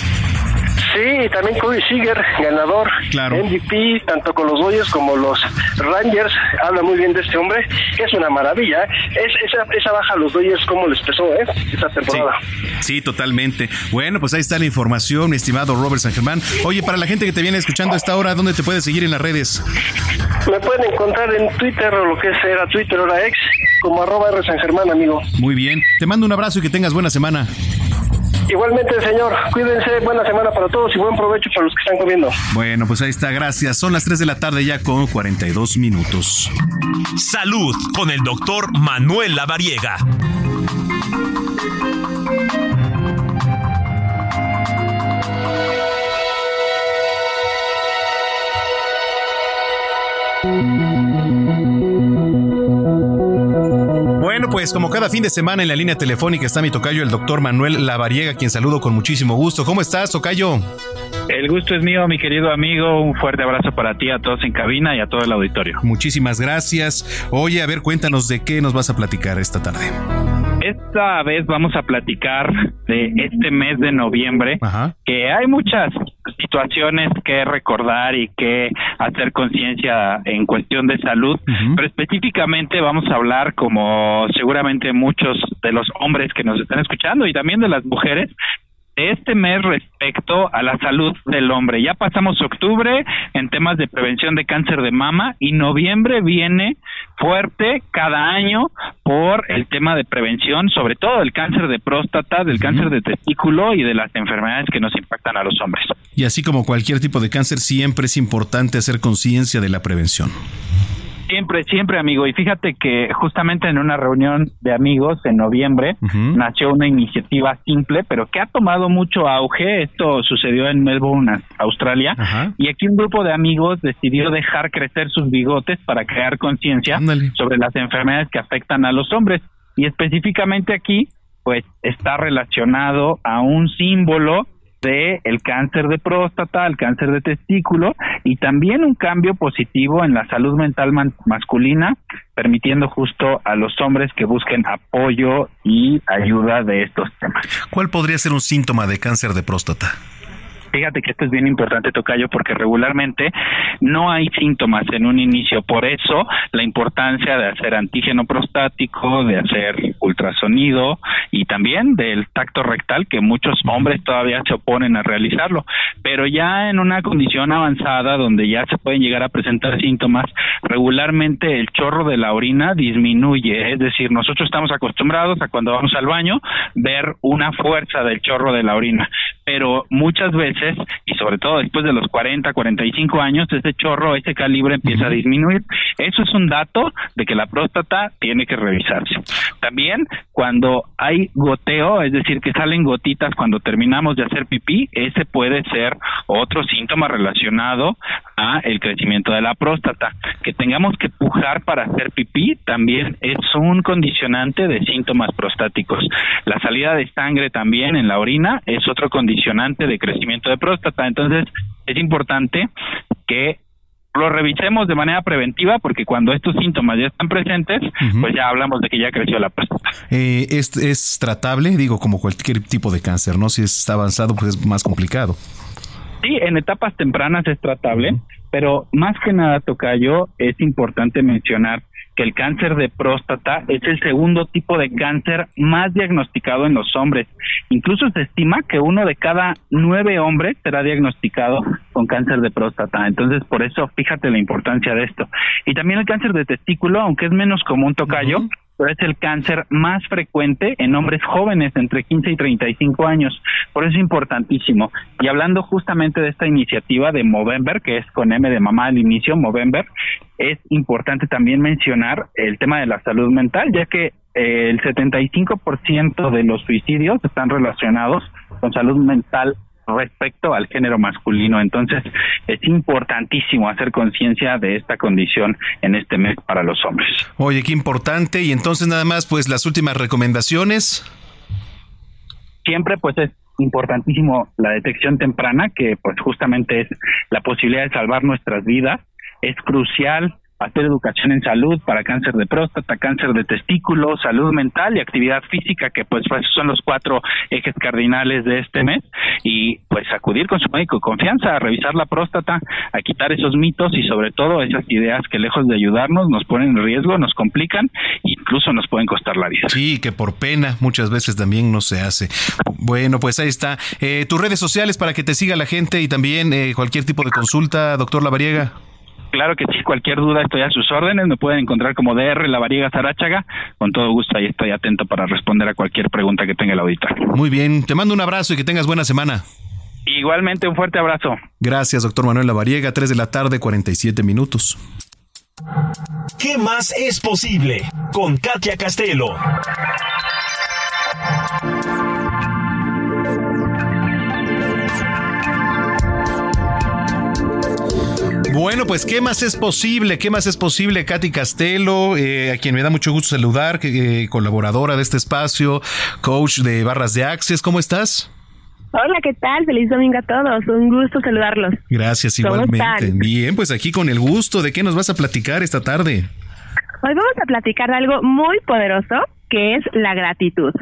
Sí, también Cody Seager, ganador, MVP, tanto con los Dodgers como los Rangers, habla muy bien de este hombre, es una maravilla. Es, esa, esa baja a los Dodgers, ¿cómo les pesó eh? esta temporada? Sí, totalmente. Bueno, pues ahí está la información, mi estimado Robert San Germán. Oye, para la gente que te viene escuchando a esta hora, ¿dónde te puedes seguir en las redes? Me pueden encontrar en Twitter o lo que era Twitter, ahora ex, como arroba R San Germán, amigo. Muy bien. Te mando un abrazo y que tengas buena semana. Igualmente, señor. Cuídense. Buena semana para todos y buen provecho para los que están comiendo. Bueno, pues ahí está. Gracias. Son las 3 de la tarde ya con 42 minutos. Salud con el doctor Manuel Lavariega. Pues como cada fin de semana en la línea telefónica está mi tocayo, el doctor Manuel Lavariega, quien saludo con muchísimo gusto. ¿Cómo estás, tocayo? El gusto es mío, mi querido amigo. Un fuerte abrazo para ti, a todos en cabina y a todo el auditorio. Muchísimas gracias. Oye, a ver, cuéntanos de qué nos vas a platicar esta tarde. Esta vez vamos a platicar de este mes de noviembre, que hay muchas situaciones que recordar y que hacer conciencia en cuestión de salud, pero específicamente vamos a hablar, como seguramente muchos de los hombres que nos están escuchando y también de las mujeres, este mes respecto a la salud del hombre. Ya pasamos octubre en temas de prevención de cáncer de mama y noviembre viene fuerte cada año por el tema de prevención, sobre todo del cáncer de próstata, del cáncer de testículo y de las enfermedades que nos impactan a los hombres. Y así como cualquier tipo de cáncer, siempre es importante hacer conciencia de la prevención. Siempre, siempre, amigo. Y fíjate que justamente en una reunión de amigos en noviembre nació una iniciativa simple, pero que ha tomado mucho auge. Esto sucedió en Melbourne, Australia. Y aquí un grupo de amigos decidió dejar crecer sus bigotes para crear conciencia sobre las enfermedades que afectan a los hombres. Y específicamente aquí, pues está relacionado a un símbolo de el cáncer de próstata, el cáncer de testículo y también un cambio positivo en la salud mental masculina, permitiendo justo a los hombres que busquen apoyo y ayuda de estos temas. ¿Cuál podría ser un síntoma de cáncer de próstata? Fíjate que esto es bien importante, Tocayo, porque regularmente no hay síntomas en un inicio. Por eso la importancia de hacer antígeno prostático, de hacer ultrasonido y también del tacto rectal, que muchos hombres todavía se oponen a realizarlo. Pero ya en una condición avanzada, donde ya se pueden llegar a presentar síntomas, regularmente el chorro de la orina disminuye. Es decir, nosotros estamos acostumbrados a cuando vamos al baño ver una fuerza del chorro de la orina. Pero muchas veces y sobre todo después de los 40, 45 años, ese chorro, ese calibre empieza a disminuir. Eso es un dato de que la próstata tiene que revisarse. También cuando hay goteo, es decir, que salen gotitas cuando terminamos de hacer pipí, ese puede ser otro síntoma relacionado a el crecimiento de la próstata. Que tengamos que pujar para hacer pipí también es un condicionante de síntomas prostáticos. La salida de sangre también en la orina es otro condicionante de crecimiento de próstata. Entonces, es importante que lo revisemos de manera preventiva porque cuando estos síntomas ya están presentes, pues ya hablamos de que ya creció la próstata. Eh, ¿es, ¿Es tratable? Digo, como cualquier tipo de cáncer, ¿no? Si está avanzado, pues es más complicado. Sí, en etapas tempranas es tratable, pero más que nada, Tocayo, es importante mencionar que el cáncer de próstata es el segundo tipo de cáncer más diagnosticado en los hombres. Incluso se estima que uno de cada nueve hombres será diagnosticado con cáncer de próstata. Entonces, por eso, fíjate la importancia de esto. Y también el cáncer de testículo, aunque es menos común tocayo, pero es el cáncer más frecuente en hombres jóvenes entre 15 y 35 años. Por eso es importantísimo. Y hablando justamente de esta iniciativa de Movember, que es con M de mamá al inicio, Movember, es importante también mencionar el tema de la salud mental, ya que eh, el 75% de los suicidios están relacionados con salud mental respecto al género masculino. Entonces, es importantísimo hacer conciencia de esta condición en este mes para los hombres. Oye, qué importante. Y entonces, nada más, pues las últimas recomendaciones. Siempre, pues es importantísimo la detección temprana, que pues justamente es la posibilidad de salvar nuestras vidas. Es crucial hacer educación en salud para cáncer de próstata, cáncer de testículo, salud mental y actividad física, que pues, son los cuatro ejes cardinales de este mes, y pues acudir con su médico de confianza a revisar la próstata, a quitar esos mitos y sobre todo esas ideas que lejos de ayudarnos nos ponen en riesgo, nos complican incluso nos pueden costar la vida. Sí, que por pena muchas veces también no se hace. Bueno, pues ahí está. Eh, tus redes sociales para que te siga la gente y también eh, cualquier tipo de consulta, doctor Lavariega. Claro que sí, cualquier duda estoy a sus órdenes, me pueden encontrar como DR Lavariega Zaráchaga, con todo gusto ahí estoy atento para responder a cualquier pregunta que tenga el auditorio. Muy bien, te mando un abrazo y que tengas buena semana. Igualmente, un fuerte abrazo. Gracias, doctor Manuel Lavariega, 3 de la tarde, 47 minutos. ¿Qué más es posible? Con Katia Castelo. Bueno, pues ¿qué más es posible? ¿Qué más es posible? Katy Castelo, eh, a quien me da mucho gusto saludar, eh, colaboradora de este espacio, coach de Barras de Access, ¿cómo estás? Hola, ¿qué tal? Feliz domingo a todos. Un gusto saludarlos. Gracias, igualmente. Bien, pues aquí con el gusto. ¿De qué nos vas a platicar esta tarde? Hoy vamos a platicar de algo muy poderoso, que es la gratitud.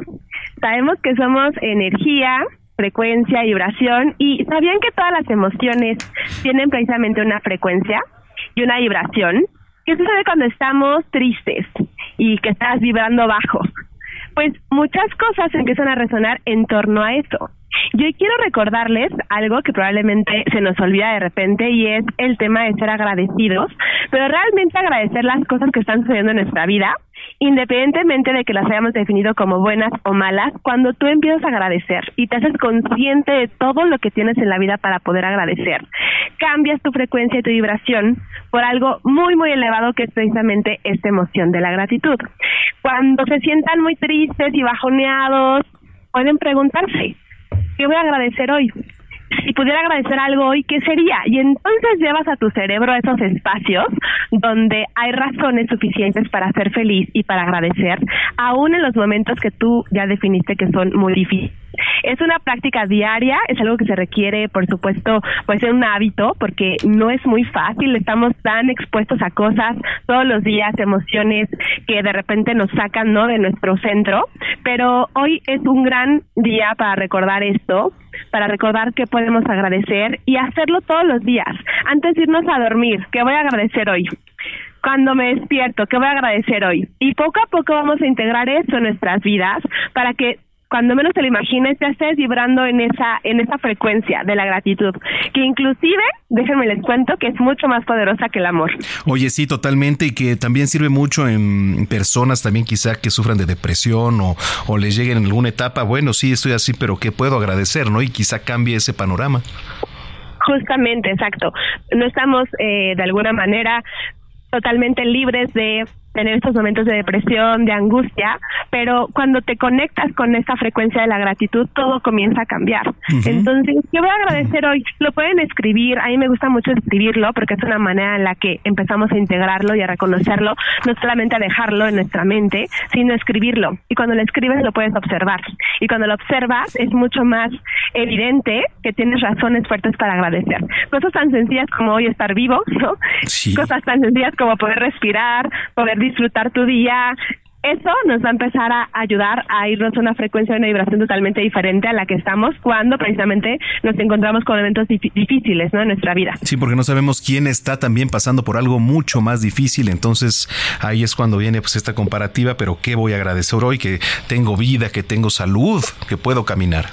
Sabemos que somos energía, frecuencia, vibración, y ¿sabían que todas las emociones tienen precisamente una frecuencia y una vibración? ¿Qué sucede cuando estamos tristes y que estás vibrando bajo? Pues muchas cosas empiezan a resonar en torno a eso. Yo quiero recordarles algo que probablemente se nos olvida de repente y es el tema de ser agradecidos, pero realmente agradecer las cosas que están sucediendo en nuestra vida, independientemente de que las hayamos definido como buenas o malas, cuando tú empiezas a agradecer y te haces consciente de todo lo que tienes en la vida para poder agradecer, cambias tu frecuencia y tu vibración por algo muy, muy elevado que es precisamente esta emoción de la gratitud. Cuando se sientan muy tristes y bajoneados, pueden preguntarse, ¿qué voy a agradecer hoy? Si pudiera agradecer algo hoy, ¿qué sería? Y entonces llevas a tu cerebro a esos espacios donde hay razones suficientes para ser feliz y para agradecer, aún en los momentos que tú ya definiste que son muy difíciles. Es una práctica diaria, es algo que se requiere, por supuesto, pues ser un hábito, porque no es muy fácil, estamos tan expuestos a cosas todos los días, emociones que de repente nos sacan, ¿no?, de nuestro centro, pero hoy es un gran día para recordar esto, para recordar que podemos agradecer y hacerlo todos los días, antes de irnos a dormir, que voy a agradecer hoy cuando me despierto, ¿qué voy a agradecer hoy? Y poco a poco vamos a integrar eso en nuestras vidas para que cuando menos te lo imagines, ya estés vibrando en esa, en esa frecuencia de la gratitud, que inclusive, déjenme les cuento, que es mucho más poderosa que el amor. Oye, sí, totalmente, y que también sirve mucho en personas también quizá que sufran de depresión o, o les lleguen en alguna etapa, bueno, sí, estoy así, pero ¿qué puedo agradecer, no? Y quizá cambie ese panorama. Justamente, exacto. No estamos eh, de alguna manera totalmente libres de tener estos momentos de depresión, de angustia, pero cuando te conectas con esa frecuencia de la gratitud, todo comienza a cambiar. Entonces, ¿qué voy a agradecer hoy? Lo pueden escribir, a mí me gusta mucho escribirlo porque es una manera en la que empezamos a integrarlo y a reconocerlo, no solamente a dejarlo en nuestra mente, sino escribirlo. Y cuando lo escribes lo puedes observar. Y cuando lo observas es mucho más evidente que tienes razones fuertes para agradecer. Cosas tan sencillas como hoy estar vivo, ¿no? Cosas tan sencillas como poder respirar, poder disfrutar tu día. Eso nos va a empezar a ayudar a irnos a una frecuencia, una vibración totalmente diferente a la que estamos cuando precisamente nos encontramos con eventos difíciles ¿no? en nuestra vida. Sí, porque no sabemos quién está también pasando por algo mucho más difícil. Entonces ahí es cuando viene pues esta comparativa, pero ¿qué voy a agradecer hoy? Que tengo vida, que tengo salud, que puedo caminar.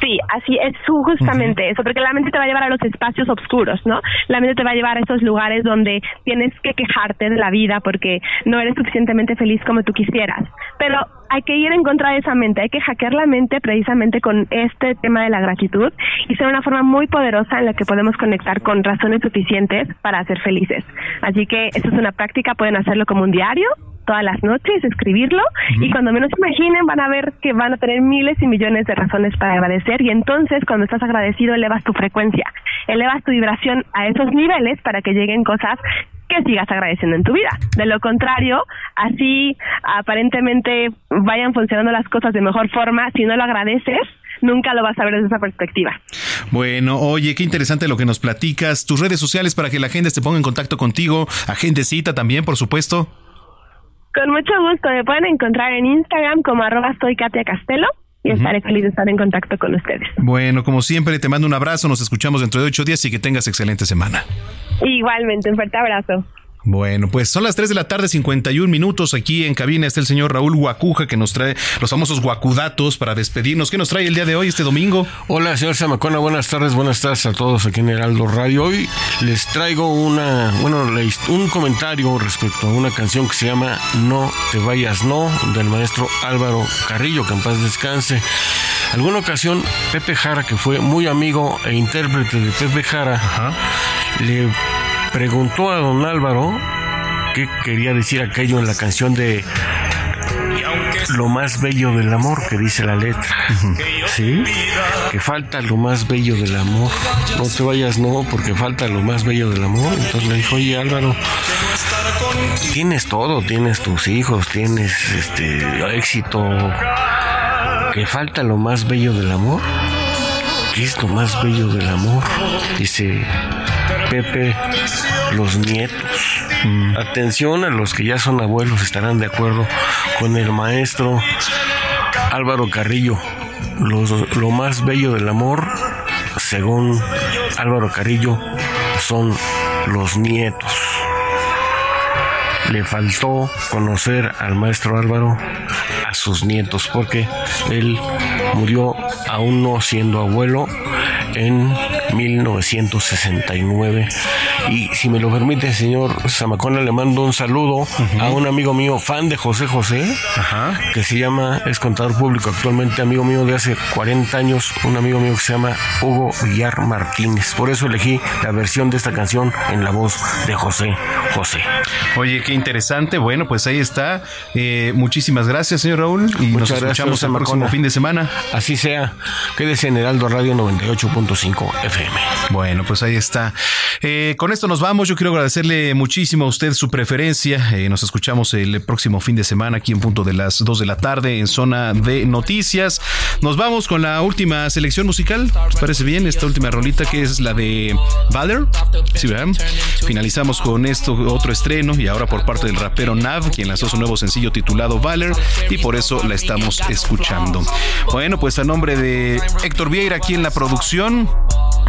Sí, así es justamente eso, porque la mente te va a llevar a los espacios oscuros, ¿no? La mente te va a llevar a esos lugares donde tienes que quejarte de la vida porque no eres suficientemente feliz como tú quisieras. Pero hay que ir en contra de esa mente, hay que hackear la mente precisamente con este tema de la gratitud y ser una forma muy poderosa en la que podemos conectar con razones suficientes para ser felices. Así que eso es una práctica, pueden hacerlo como un diario todas las noches, escribirlo y cuando menos imaginen van a ver que van a tener miles y millones de razones para agradecer y entonces cuando estás agradecido elevas tu frecuencia, elevas tu vibración a esos niveles para que lleguen cosas que sigas agradeciendo en tu vida. De lo contrario, así aparentemente vayan funcionando las cosas de mejor forma, si no lo agradeces, nunca lo vas a ver desde esa perspectiva. Bueno, oye, qué interesante lo que nos platicas. Tus redes sociales para que la gente se ponga en contacto contigo, cita también, por supuesto. Con mucho gusto, me pueden encontrar en Instagram como arroba soy Katia Castelo y estaré feliz de estar en contacto con ustedes. Bueno, como siempre, te mando un abrazo, nos escuchamos dentro de ocho días y que tengas excelente semana. Igualmente, un fuerte abrazo. Bueno, pues son las 3 de la tarde, 51 minutos. Aquí en cabina está el señor Raúl Guacuja que nos trae los famosos guacudatos para despedirnos. ¿Qué nos trae el día de hoy, este domingo? Hola, señor Samacona. Buenas tardes, buenas tardes a todos aquí en Heraldo Radio. Hoy les traigo una, bueno, un comentario respecto a una canción que se llama No te vayas, no, del maestro Álvaro Carrillo, que en paz descanse. Alguna ocasión, Pepe Jara, que fue muy amigo e intérprete de Pepe Jara, le preguntó a don Álvaro qué quería decir aquello en la canción de lo más bello del amor que dice la letra. ¿Sí? Que falta lo más bello del amor. No te vayas, no, porque falta lo más bello del amor. Entonces le dijo, oye Álvaro, tienes todo, tienes tus hijos, tienes este éxito. Que falta lo más bello del amor. ¿Qué es lo más bello del amor? Dice, Pepe, los nietos. Mm. Atención a los que ya son abuelos, estarán de acuerdo con el maestro Álvaro Carrillo. lo más bello del amor, según Álvaro Carrillo, son los nietos. Le faltó conocer al maestro Álvaro a sus nietos porque él murió aún no siendo abuelo en 1969. Y si me lo permite, señor Zamacona, le mando un saludo a un amigo mío, fan de José José, que se llama, es contador público actualmente, amigo mío de hace 40 años, un amigo mío que se llama Hugo Villar Martínez. Por eso elegí la versión de esta canción en la voz de José José. Oye, qué interesante. Bueno, pues ahí está. Eh, muchísimas gracias, señor Raúl. Y nos escuchamos el próximo fin de semana. Así sea. Quédese en Heraldo Radio 98. FM. Bueno, pues ahí está. Eh, con esto nos vamos. Yo quiero agradecerle muchísimo a usted su preferencia. Eh, nos escuchamos el próximo fin de semana aquí en punto de las 2 de la tarde en zona de noticias. Nos vamos con la última selección musical. ¿Les parece bien? Esta última rolita que es la de Valer. Sí, ¿verdad? Finalizamos con esto, otro estreno y ahora por parte del rapero Nav, quien lanzó su nuevo sencillo titulado Valer y por eso la estamos escuchando. Bueno, pues a nombre de Héctor Vieira aquí en la producción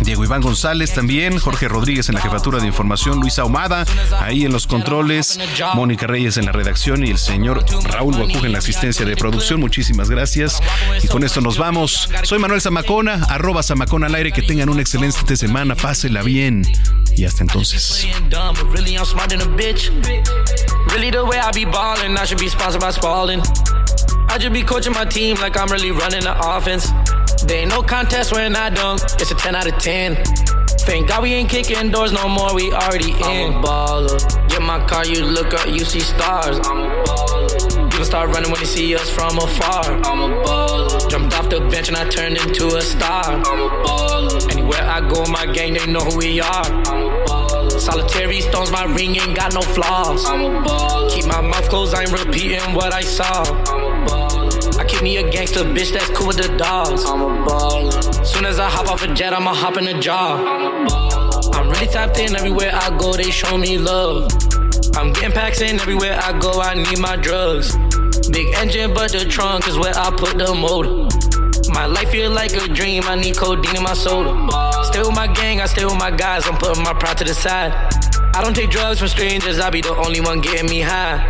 Diego Iván González también, Jorge Rodríguez en la jefatura de información, Luisa Ahumada ahí en los controles, Mónica Reyes en la redacción y el señor Raúl Guacuja en la asistencia de producción. Muchísimas gracias. Y con esto nos vamos. Soy Manuel Zamacona, arroba Zamacona al aire. Que tengan una excelente semana. Pásela bien. Y hasta entonces. No contest when I dunk, it's a 10 out of 10. Thank God we ain't kicking doors no more, we already in. I'm a baller. Get my car, you look up, you see stars. I'm a baller. People start running when they see us from afar. I'm a baller. Jumped off the bench and I turned into a star. I'm a baller. Anywhere I go, my gang, they know who we are. I'm a baller. Solitary stones, my ring ain't got no flaws. I'm a baller. Keep my mouth closed, I ain't repeating what I saw. I'm a baller. Keep me a gangster bitch that's cool with the dogs. I'm a baller. Soon as I hop off a jet, I'ma hop in a jar. I'm really tapped in everywhere I go, they show me love. I'm getting packs in everywhere I go, I need my drugs. Big engine, but the trunk is where I put the motor. My life feel like a dream, I need codeine in my soda. Stay with my gang, I stay with my guys, I'm putting my pride to the side. I don't take drugs from strangers, I be the only one getting me high.